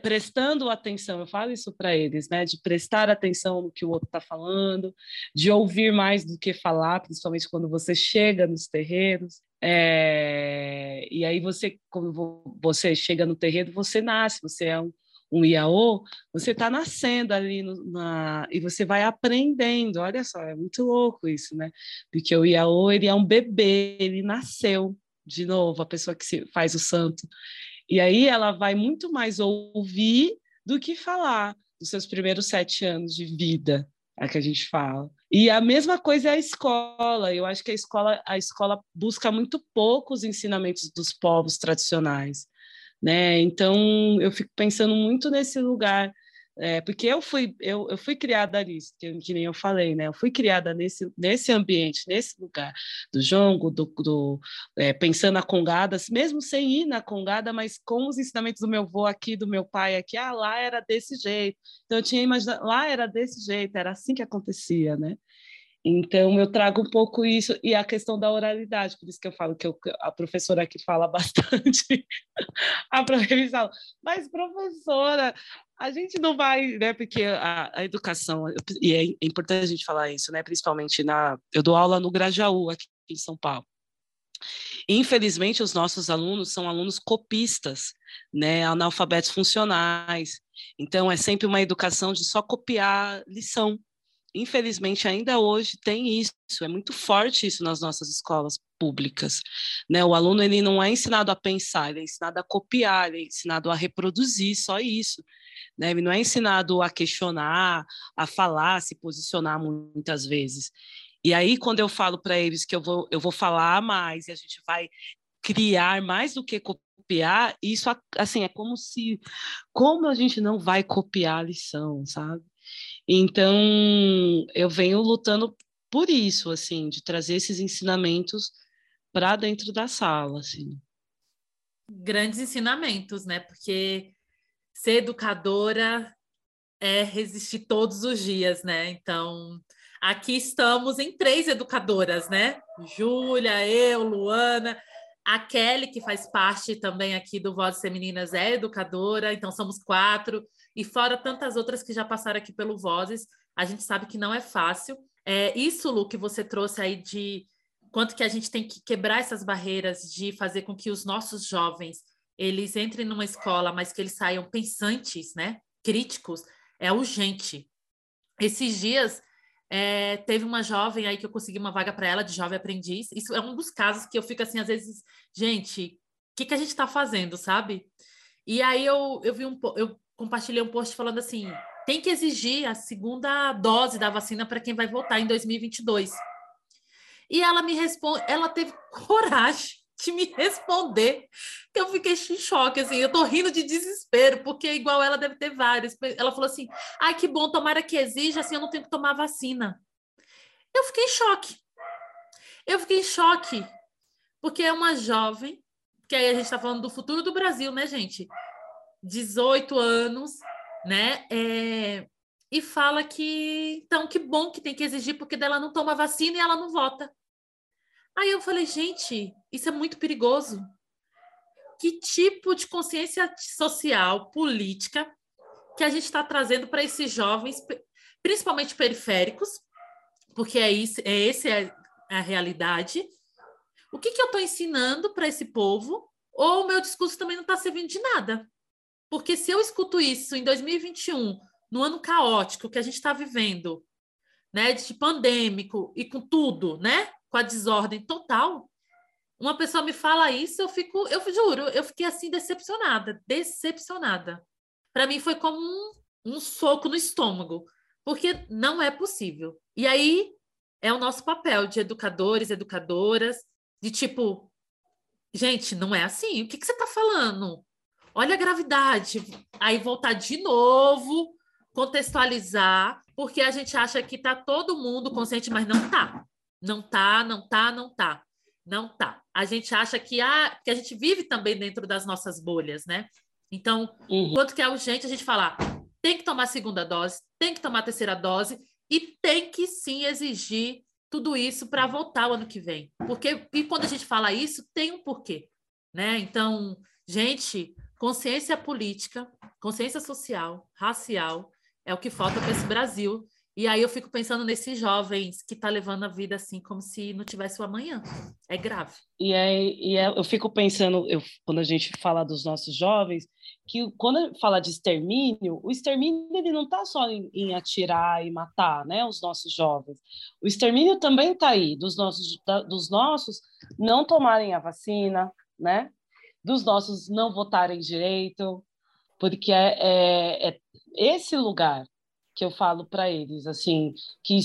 prestando atenção, eu falo isso para eles, né? De prestar atenção no que o outro está falando, de ouvir mais do que falar, principalmente quando você chega nos terreiros. É... E aí você, quando você chega no terreiro, você nasce, você é um, um IAO, você está nascendo ali no, na, e você vai aprendendo. Olha só, é muito louco isso, né? Porque o IAO ele é um bebê, ele nasceu de novo, a pessoa que se, faz o santo. E aí ela vai muito mais ouvir do que falar dos seus primeiros sete anos de vida, é que a gente fala. E a mesma coisa é a escola. Eu acho que a escola, a escola busca muito pouco os ensinamentos dos povos tradicionais né? Então eu fico pensando muito nesse lugar, é, porque eu fui eu, eu fui criada ali, que, que, nem eu falei, né? Eu fui criada nesse nesse ambiente, nesse lugar do jongo, do, do é, pensando na congada, mesmo sem ir na congada, mas com os ensinamentos do meu avô aqui, do meu pai aqui, ah, lá era desse jeito. Então eu tinha imaginado, lá era desse jeito, era assim que acontecia, né? Então, eu trago um pouco isso, e a questão da oralidade, por isso que eu falo que eu, a professora aqui fala bastante, a professora mas professora, a gente não vai, né, porque a, a educação, e é, é, importante a gente falar isso, né, principalmente na, eu dou aula no Grajaú, aqui em São Paulo, Infelizmente, os nossos alunos são alunos copistas, né, analfabetos funcionais. Então, é sempre uma educação de só copiar lição, infelizmente ainda hoje tem isso, é muito forte isso nas nossas escolas públicas, né? O aluno ele não é ensinado a pensar, ele é ensinado a copiar, ele é ensinado a reproduzir, só isso, né? Ele não é ensinado a questionar, a falar, a se posicionar muitas vezes. E aí quando eu falo para eles que eu vou eu vou falar mais e a gente vai criar mais do que copiar, isso assim é como se como a gente não vai copiar a lição, sabe? Então, eu venho lutando por isso, assim, de trazer esses ensinamentos para dentro da sala, assim.
Grandes ensinamentos, né? Porque ser educadora é resistir todos os dias, né? Então, aqui estamos em três educadoras, né? Júlia, eu, Luana, a Kelly, que faz parte também aqui do Vozes Femininas, é educadora, então somos quatro e fora tantas outras que já passaram aqui pelo Vozes, a gente sabe que não é fácil. É, isso, Lu, que você trouxe aí de quanto que a gente tem que quebrar essas barreiras de fazer com que os nossos jovens eles entrem numa escola, mas que eles saiam pensantes, né? Críticos, é urgente. Esses dias é, teve uma jovem aí que eu consegui uma vaga para ela de jovem aprendiz. Isso é um dos casos que eu fico assim, às vezes, gente, o que, que a gente está fazendo, sabe? E aí eu, eu vi um eu compartilhei um post falando assim: tem que exigir a segunda dose da vacina para quem vai votar em 2022. E ela me responde, ela teve coragem de me responder, que eu fiquei em choque, assim, eu tô rindo de desespero, porque igual ela deve ter vários. Ela falou assim: ai, que bom, tomara que exija, assim eu não tenho que tomar vacina. Eu fiquei em choque. Eu fiquei em choque, porque é uma jovem, que aí a gente está falando do futuro do Brasil, né, gente? 18 anos, né? É, e fala que então que bom que tem que exigir porque dela não toma vacina e ela não vota. Aí eu falei, gente, isso é muito perigoso. Que tipo de consciência social, política, que a gente está trazendo para esses jovens, principalmente periféricos, porque é isso, é esse é a realidade. O que, que eu estou ensinando para esse povo? Ou o meu discurso também não está servindo de nada? Porque se eu escuto isso em 2021, no ano caótico que a gente está vivendo, né, de pandêmico e com tudo, né, com a desordem total. Uma pessoa me fala isso, eu fico, eu juro, eu fiquei assim decepcionada, decepcionada. Para mim foi como um, um soco no estômago, porque não é possível. E aí é o nosso papel de educadores, educadoras, de tipo, gente, não é assim. O que, que você está falando? Olha a gravidade. Aí voltar de novo, contextualizar, porque a gente acha que está todo mundo consciente, mas não tá. Não tá, não tá, não tá. Não tá. A gente acha que, ah, que a gente vive também dentro das nossas bolhas, né? Então, uhum. quanto que é urgente a gente falar, tem que tomar a segunda dose, tem que tomar a terceira dose e tem que sim exigir tudo isso para voltar o ano que vem. Porque e quando a gente fala isso, tem um porquê, né? Então, gente, consciência política, consciência social, racial é o que falta para esse Brasil e aí eu fico pensando nesses jovens que tá levando a vida assim como se não tivesse o amanhã. É grave.
E aí e é, eu fico pensando, eu, quando a gente fala dos nossos jovens, que quando fala de extermínio, o extermínio ele não está só em, em, atirar e matar, né, os nossos jovens. O extermínio também está aí dos nossos da, dos nossos não tomarem a vacina, né, dos nossos não votarem direito, porque é, é, é esse lugar que eu falo para eles, assim, que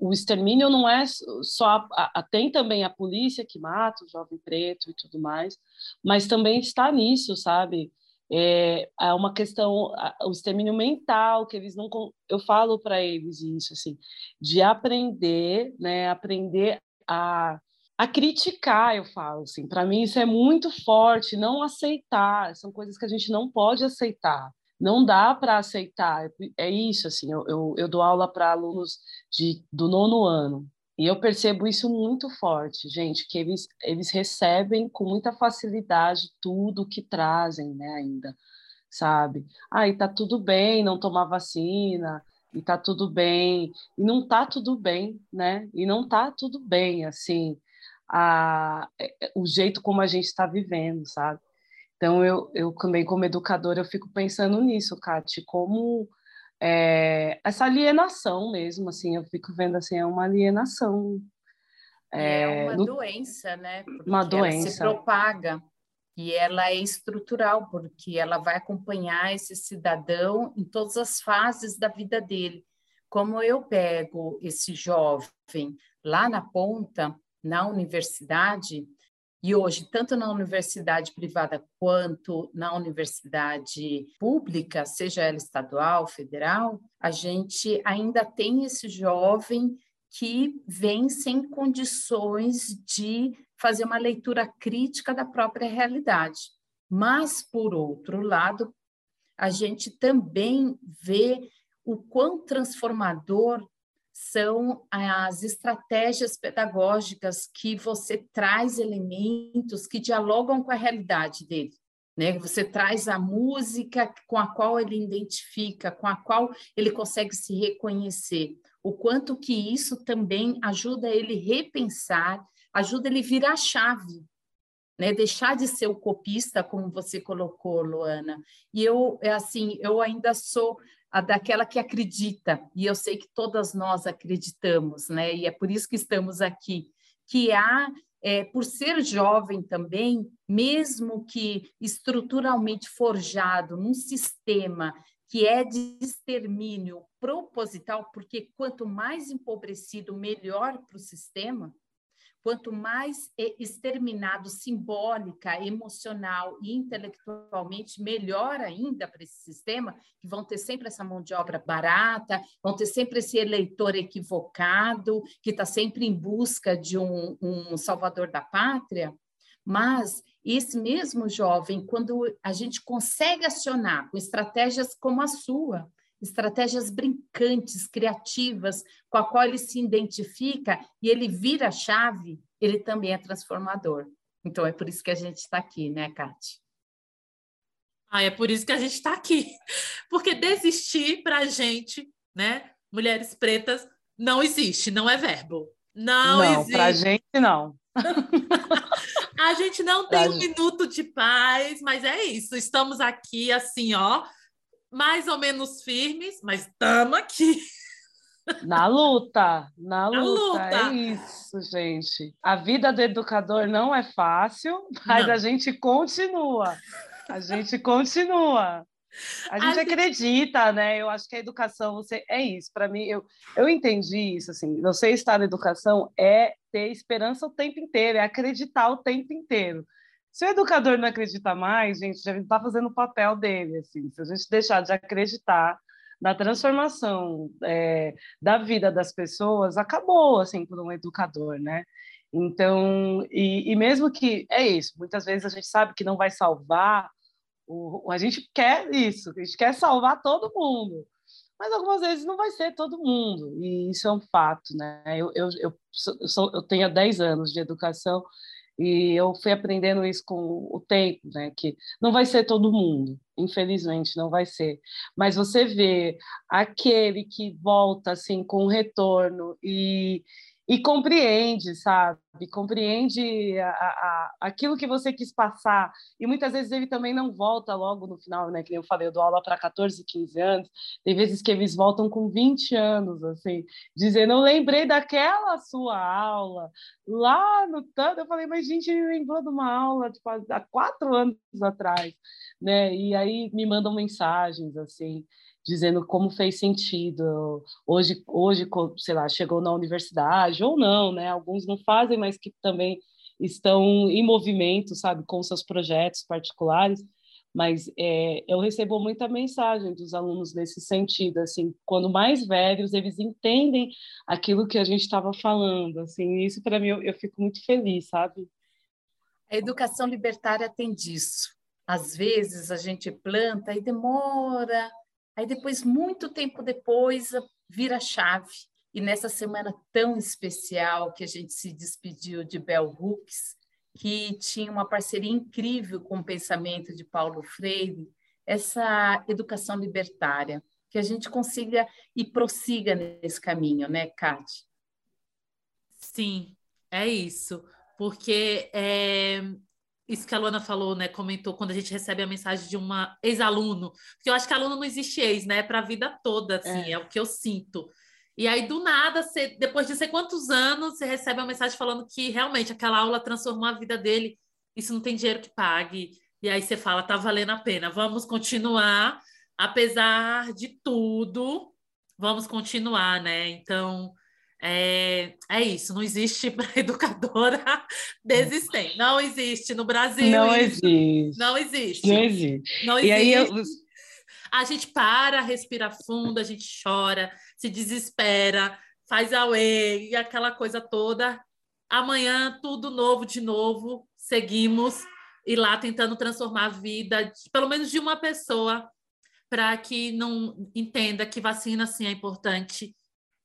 o extermínio não é só a, a, tem também a polícia que mata o jovem preto e tudo mais, mas também está nisso, sabe? É, é uma questão, o extermínio mental que eles não, eu falo para eles isso, assim, de aprender, né? Aprender a a criticar, eu falo assim, para mim isso é muito forte, não aceitar, são coisas que a gente não pode aceitar não dá para aceitar. É isso, assim, eu, eu, eu dou aula para alunos de, do nono ano, e eu percebo isso muito forte, gente, que eles, eles recebem com muita facilidade tudo que trazem, né, ainda, sabe? Ah, e tá tudo bem não tomar vacina, e tá tudo bem, e não tá tudo bem, né? E não tá tudo bem, assim, a, é, é, o jeito como a gente está vivendo, sabe? Então, eu, eu também, como educadora, eu fico pensando nisso, Kati, como é, essa alienação mesmo, assim, eu fico vendo assim, é uma alienação.
É, é uma no... doença, né?
Porque uma doença.
se propaga e ela é estrutural, porque ela vai acompanhar esse cidadão em todas as fases da vida dele. Como eu pego esse jovem lá na ponta, na universidade, e hoje, tanto na universidade privada quanto na universidade pública, seja ela estadual, federal, a gente ainda tem esse jovem que vem sem condições de fazer uma leitura crítica da própria realidade. Mas, por outro lado, a gente também vê o quão transformador são as estratégias pedagógicas que você traz elementos que dialogam com a realidade dele. Né? Você traz a música com a qual ele identifica, com a qual ele consegue se reconhecer. O quanto que isso também ajuda ele repensar, ajuda ele virar chave, né? Deixar de ser o copista, como você colocou, Luana. E eu, é assim, eu ainda sou a daquela que acredita, e eu sei que todas nós acreditamos, né? E é por isso que estamos aqui, que há, é, por ser jovem também, mesmo que estruturalmente forjado num sistema que é de extermínio proposital, porque quanto mais empobrecido, melhor para o sistema, Quanto mais exterminado simbólica, emocional e intelectualmente, melhor ainda para esse sistema, que vão ter sempre essa mão de obra barata, vão ter sempre esse eleitor equivocado, que está sempre em busca de um, um salvador da pátria. Mas esse mesmo jovem, quando a gente consegue acionar com estratégias como a sua, estratégias brincantes, criativas, com a qual ele se identifica e ele vira a chave, ele também é transformador. Então é por isso que a gente está aqui, né, Kate?
Ah, é por isso que a gente está aqui. Porque desistir para a gente, né, mulheres pretas, não existe, não é verbo. Não, não existe.
Para a gente, não.
a gente não tem um minuto de paz, mas é isso. Estamos aqui, assim, ó, mais ou menos firmes, mas estamos aqui.
Na luta, na luta,
luta.
é isso, gente. A vida do educador não é fácil, mas
Não.
a gente continua. A gente continua. A gente
gente-
acredita, né? Eu acho que a educação, você é isso. Para mim, eu, eu entendi isso. Assim, você estar na educação é ter esperança o tempo inteiro, é acreditar o tempo inteiro. Se o educador não acredita mais, gente, já está fazendo o papel dele. Assim, se a gente deixar de acreditar na transformação é, da vida das pessoas, acabou assim por um educador, né? Então, e, e mesmo que é isso, muitas vezes a gente sabe que não vai salvar o, a gente quer isso, a gente quer salvar todo mundo, mas algumas vezes não vai ser todo mundo, e isso é um fato, né? Eu, eu, eu, sou- eu, tenho 10 anos de educação e eu fui aprendendo isso com o tempo, né? Que não vai ser todo mundo, infelizmente não vai ser, mas você vê aquele que volta assim com retorno e e compreende, sabe? Compreende a, a, aquilo que você quis passar. E muitas vezes ele também não volta logo no final, né? Que eu falei, eu dou aula para 14, 15 anos. Tem vezes que eles voltam com 20 anos, assim, dizendo: Eu lembrei daquela sua aula lá no tanto. Eu falei, mas gente, ele lembrou de uma aula tipo, há quatro anos atrás, né? E aí me mandam mensagens, assim, dizendo como fez sentido hoje, hoje, sei lá, chegou na universidade ou não, né? Alguns não fazem, mas que também estão em movimento, sabe, com seus projetos particulares. Mas é, eu recebo muita mensagem dos alunos nesse sentido, assim, quando mais velhos eles entendem aquilo que a gente estava falando, assim, isso para mim eu, eu fico muito feliz, sabe?
A educação libertária tem disso. Às vezes a gente planta e demora, aí depois, muito tempo depois, vira chave. E nessa semana tão especial que a gente se despediu de Bell Hooks, que tinha uma parceria incrível com o pensamento de Paulo Freire, essa educação libertária, que a gente consiga e prossiga nesse caminho, né, Kate?
Sim, é isso. Porque é, isso que a Luana falou, né? Comentou quando a gente recebe a mensagem de uma ex-aluno. Porque eu acho que aluno não existe ex, né? É para a vida toda, assim, é.
É.
o que eu sinto. E aí, do nada, você, depois de sei quantos anos, você recebe uma mensagem falando que realmente aquela aula transformou a vida dele. Isso não tem dinheiro que pague. E aí você fala, tá valendo a pena. Vamos continuar, apesar de tudo, vamos continuar, né? Então, é, é isso. Não existe para educadora desistente. Não existe no Brasil.
Não existe.
Não existe.
Não existe.
Não
E aí, eu,
existe. A gente para, respira fundo, a gente chora, se desespera, faz away e aquela coisa toda. Amanhã, tudo novo de novo, seguimos e lá tentando transformar a vida, de, pelo menos de uma pessoa, para que não entenda que vacina sim é importante,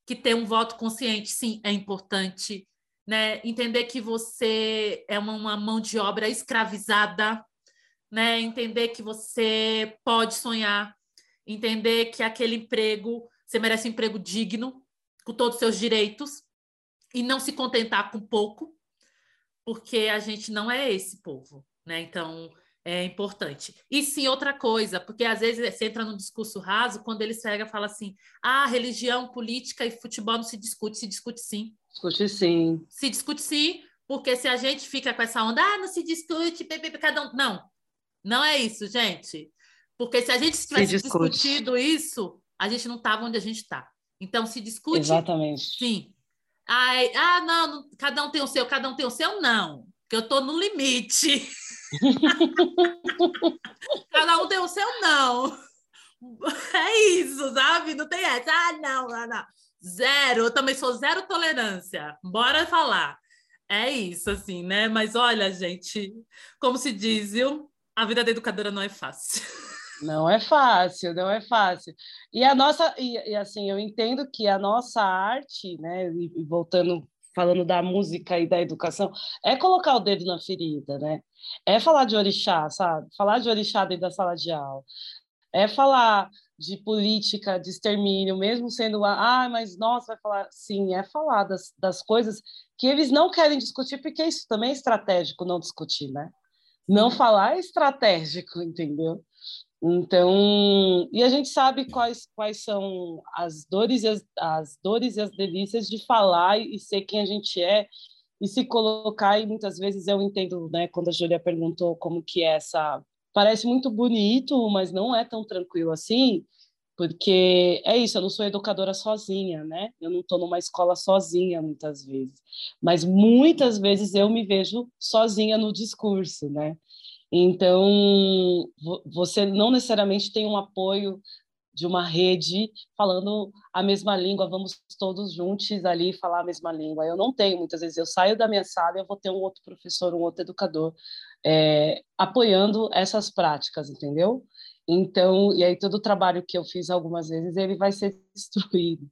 que ter um voto consciente sim é importante, né? Entender que você é uma, uma mão de obra escravizada, né? Entender que você pode sonhar, entender que aquele emprego, você merece um emprego digno, com todos os seus direitos, e não se contentar com pouco, porque a gente não é esse povo, né? Então, é importante. E sim, outra coisa, porque às vezes você entra num discurso raso, quando ele pega e fala assim, ah, religião, política e futebol não se discute, se discute sim.
Discute sim.
Se discute sim, porque se a gente fica com essa onda, ah, não se discute, bebê, cada um... Não, não é isso, gente. Porque se a gente tivesse discutido isso, a gente não estava onde a gente está. Então, se discute,
Exatamente.
sim. Ai, ah, não, não, cada um tem o seu, cada um tem o seu, não. Porque eu estou no limite. cada um tem o seu, não. É isso, sabe? Não tem essa. Ah, não, não, não. Zero. Eu também sou zero tolerância. Bora falar. É isso, assim, né? Mas olha, gente, como se diz, viu? A vida da educadora não é fácil.
Não é fácil, não é fácil. E a nossa, e, e assim, eu entendo que a nossa arte, né, e, e voltando, falando da música e da educação, é colocar o dedo na ferida, né? É falar de orixá, sabe? Falar de orixá dentro da sala de aula. É falar de política, de extermínio, mesmo sendo, ah, mas nossa, vai falar, sim, é falar das, das coisas que eles não querem discutir, porque isso também é estratégico não discutir, né? Não falar é estratégico, entendeu? Então, e a gente sabe quais, quais são as dores e as, as dores e as delícias de falar e ser quem a gente é e se colocar e muitas vezes eu entendo, né, quando a Júlia perguntou como que é essa parece muito bonito, mas não é tão tranquilo assim, porque é isso, eu não sou educadora sozinha, né? Eu não estou numa escola sozinha muitas vezes, mas muitas vezes eu me vejo sozinha no discurso, né? Então, você não necessariamente tem um apoio de uma rede falando a mesma língua, vamos todos juntos ali falar a mesma língua. Eu não tenho, muitas vezes eu saio da minha sala e eu vou ter um outro professor, um outro educador é, apoiando essas práticas, entendeu? Então, e aí todo o trabalho que eu fiz algumas vezes, ele vai ser destruído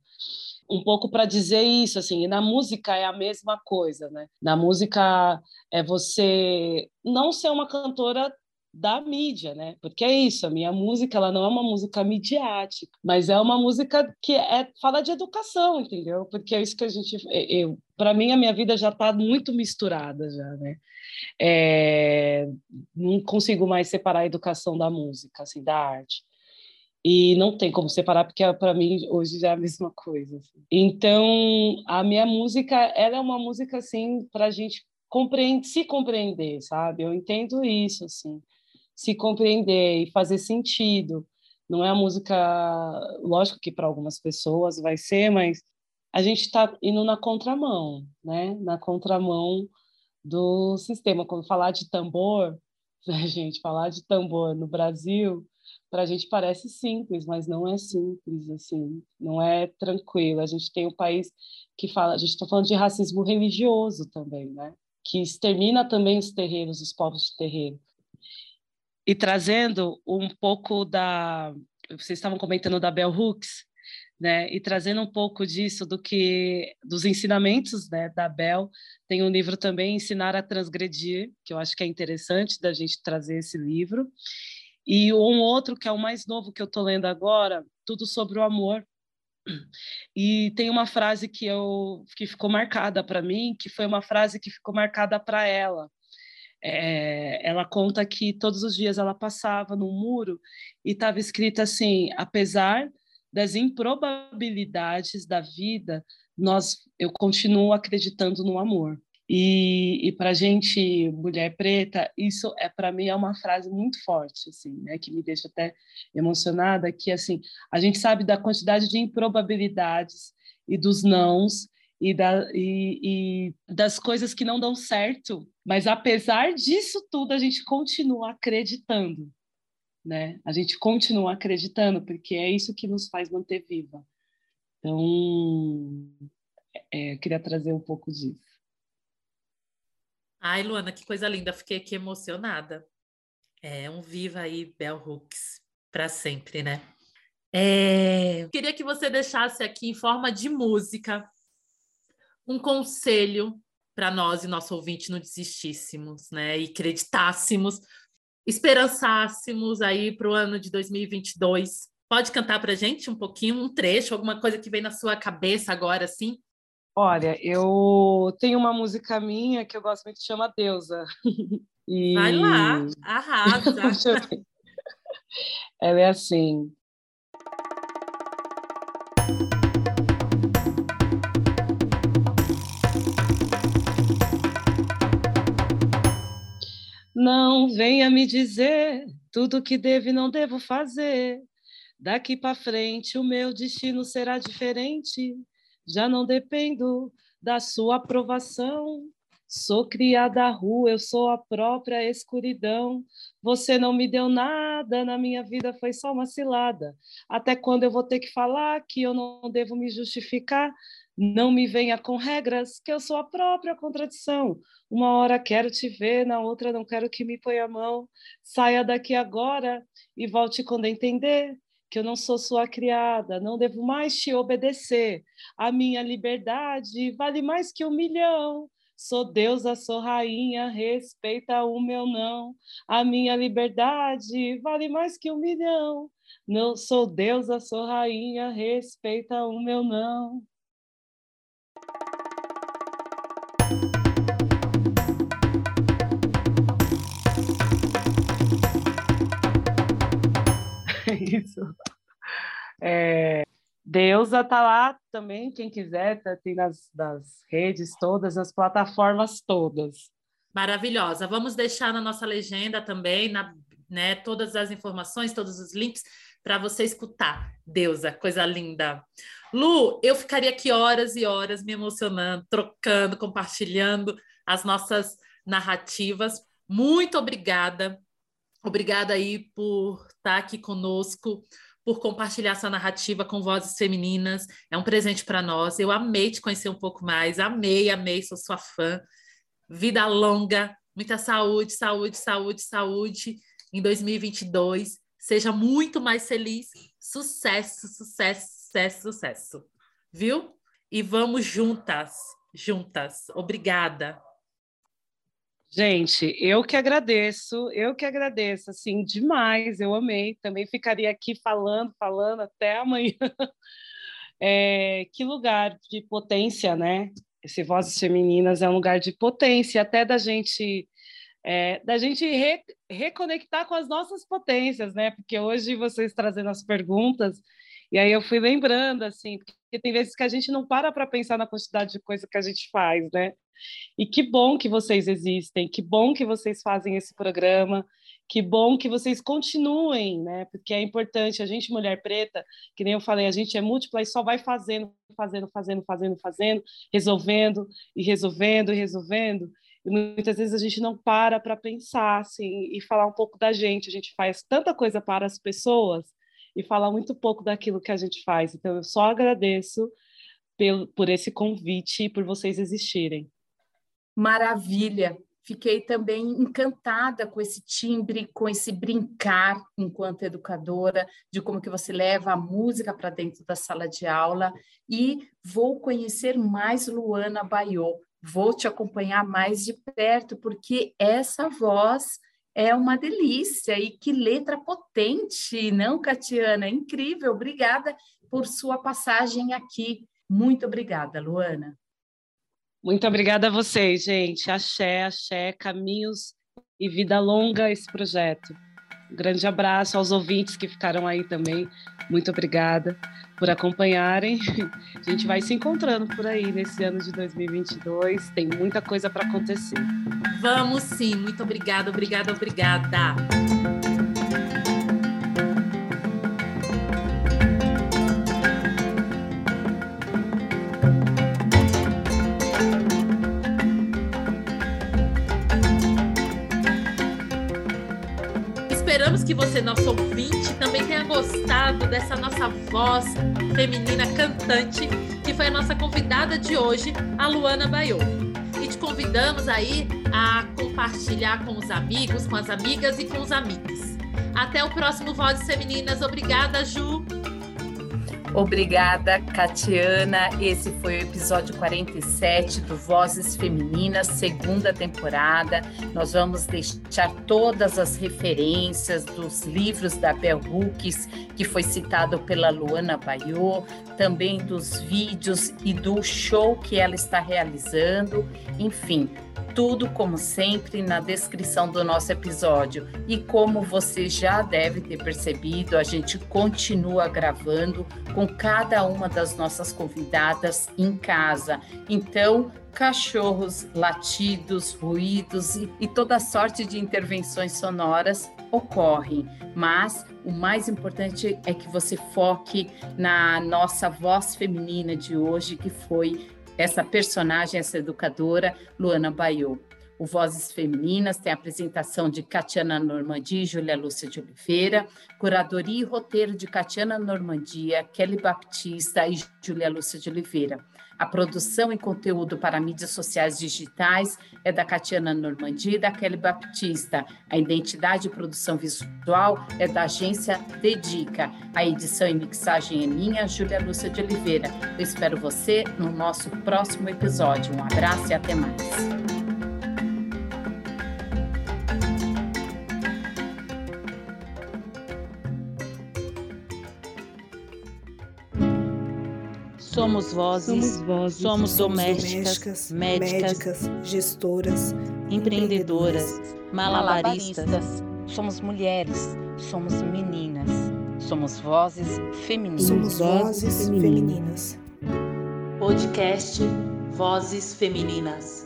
um pouco para dizer isso, assim, e na música é a mesma coisa, né? Na música é você não ser uma cantora da mídia, né? Porque é isso, a minha música ela não é uma música midiática, mas é uma música que é fala de educação, entendeu? Porque é isso que a gente eu, para mim a minha vida já está muito misturada já, né? É, não consigo mais separar a educação da música, assim, da arte e não tem como separar porque para mim hoje já é a mesma coisa. Assim. Então a minha música ela é uma música assim para a gente compreender, se compreender, sabe? Eu entendo isso assim, se compreender e fazer sentido. Não é a música, lógico que para algumas pessoas vai ser, mas a gente está indo na contramão, né? Na contramão do sistema. Quando falar de tambor, né, gente, falar de tambor no Brasil para a gente parece simples, mas não é simples, assim, não é tranquilo. A gente tem um país que fala, a gente está falando de racismo religioso também, né? Que extermina também os terreiros, os povos de terreiro. E trazendo um pouco da, vocês estavam comentando da Bell Hooks, né? E trazendo um pouco disso do que dos ensinamentos, né, da Bell, tem um livro também Ensinar a Transgredir, que eu acho que é interessante da gente trazer esse livro. E um outro, que é o mais novo que eu estou lendo agora, Tudo sobre o Amor. E tem uma frase que, eu, que ficou marcada para mim, que foi uma frase que ficou marcada para ela. É, ela conta que todos os dias ela passava no muro e estava escrito assim: apesar das improbabilidades da vida, nós, eu continuo acreditando no amor. E, e para gente, mulher preta, isso é para mim é uma frase muito forte, assim, né, que me deixa até emocionada, que assim a gente sabe da quantidade de improbabilidades e dos nãos e, da, e, e das coisas que não dão certo, mas apesar disso tudo a gente continua acreditando, né? A gente continua acreditando porque é isso que nos faz manter viva. Então, é, queria trazer um pouco disso.
Ai, Luana, que coisa linda, fiquei aqui emocionada. É um viva aí, Bell Hooks, para sempre, né? É... Queria que você deixasse aqui, em forma de música, um conselho para nós e nosso ouvinte não desistíssemos, né? E acreditássemos, esperançássemos aí para o ano de 2022. Pode cantar para gente um pouquinho, um trecho, alguma coisa que vem na sua cabeça agora, assim?
Olha, eu tenho uma música minha que eu gosto muito que chama Deusa.
E... Vai lá, arrasa.
Ela é assim. Não venha me dizer tudo que devo e não devo fazer. Daqui para frente o meu destino será diferente já não dependo da sua aprovação. Sou criada à rua, eu sou a própria escuridão. Você não me deu nada, na minha vida foi só uma cilada. Até quando eu vou ter que falar que eu não devo me justificar? Não me venha com regras, que eu sou a própria contradição. Uma hora quero te ver, na outra não quero que me ponha a mão. Saia daqui agora e volte quando entender que eu não sou sua criada, não devo mais te obedecer. A minha liberdade vale mais que um milhão. Sou deusa, sou rainha, respeita o meu não. A minha liberdade vale mais que um milhão. Não sou deusa, sou rainha, respeita o meu não. Isso. É, Deusa tá lá também, quem quiser, tá, tem nas, nas redes todas, nas plataformas todas.
Maravilhosa. Vamos deixar na nossa legenda também, na, né, todas as informações, todos os links para você escutar. Deusa, coisa linda. Lu, eu ficaria aqui horas e horas me emocionando, trocando, compartilhando as nossas narrativas. Muito obrigada. Obrigada aí por estar aqui conosco, por compartilhar sua narrativa com vozes femininas. É um presente para nós. Eu amei te conhecer um pouco mais. Amei, amei, sou sua fã. Vida longa, muita saúde, saúde, saúde, saúde em 2022 Seja muito mais feliz. Sucesso, sucesso, sucesso, sucesso. Viu? E vamos juntas, juntas. Obrigada.
Gente, eu que agradeço, eu que agradeço, assim, demais, eu amei. Também ficaria aqui falando, falando até amanhã. É, que lugar de potência, né? Esse Vozes Femininas é um lugar de potência, até da gente é, da gente re, reconectar com as nossas potências, né? Porque hoje vocês trazendo as perguntas, e aí eu fui lembrando, assim, tem vezes que a gente não para para pensar na quantidade de coisa que a gente faz, né? E que bom que vocês existem, que bom que vocês fazem esse programa, que bom que vocês continuem, né? Porque é importante, a gente, mulher preta, que nem eu falei, a gente é múltipla e só vai fazendo, fazendo, fazendo, fazendo, fazendo, resolvendo e resolvendo e resolvendo. E muitas vezes a gente não para para pensar assim, e falar um pouco da gente. A gente faz tanta coisa para as pessoas e falar muito pouco daquilo que a gente faz. Então, eu só agradeço pelo, por esse convite e por vocês existirem.
Maravilha! Fiquei também encantada com esse timbre, com esse brincar enquanto educadora, de como que você leva a música para dentro da sala de aula e vou conhecer mais Luana Baiô, vou te acompanhar mais de perto, porque essa voz é uma delícia e que letra potente, não, Catiana? Incrível, obrigada por sua passagem aqui. Muito obrigada, Luana.
Muito obrigada a vocês, gente. Axé, axé, caminhos e vida longa esse projeto. Um grande abraço aos ouvintes que ficaram aí também. Muito obrigada por acompanharem. A gente vai se encontrando por aí nesse ano de 2022. Tem muita coisa para acontecer.
Vamos sim. Muito obrigada, obrigada, obrigada. Que você, nosso ouvinte, também tenha gostado dessa nossa voz feminina cantante, que foi a nossa convidada de hoje, a Luana Baiô. E te convidamos aí a compartilhar com os amigos, com as amigas e com os amigos. Até o próximo Vozes Femininas. Obrigada, Ju.
Obrigada, Catiana. Esse foi o episódio 47 do Vozes Femininas, segunda temporada. Nós vamos deixar todas as referências dos livros da Bell Hooks, que foi citado pela Luana Baiô, também dos vídeos e do show que ela está realizando. Enfim, tudo como sempre na descrição do nosso episódio. E como você já deve ter percebido, a gente continua gravando com cada uma das nossas convidadas em casa. Então, cachorros, latidos, ruídos e, e toda sorte de intervenções sonoras ocorrem, mas o mais importante é que você foque na nossa voz feminina de hoje, que foi essa personagem, essa educadora, Luana Baiô. O Vozes Femininas tem a apresentação de Catiana Normandia e Júlia Lúcia de Oliveira, curadoria e roteiro de Catiana Normandia, Kelly Baptista e Júlia Lúcia de Oliveira. A produção e conteúdo para mídias sociais digitais é da Catiana Normandia e da Kelly Baptista. A identidade e produção visual é da agência Dedica. A edição e mixagem é minha, Júlia Lúcia de Oliveira. Eu espero você no nosso próximo episódio. Um abraço e até mais.
Somos vozes, somos, vozes, somos, somos domésticas, domésticas médicas, médicas,
gestoras,
empreendedoras, malabaristas. malabaristas.
Somos mulheres, somos meninas,
Somos vozes femininas.
Somos vozes femininas.
Podcast Vozes Femininas.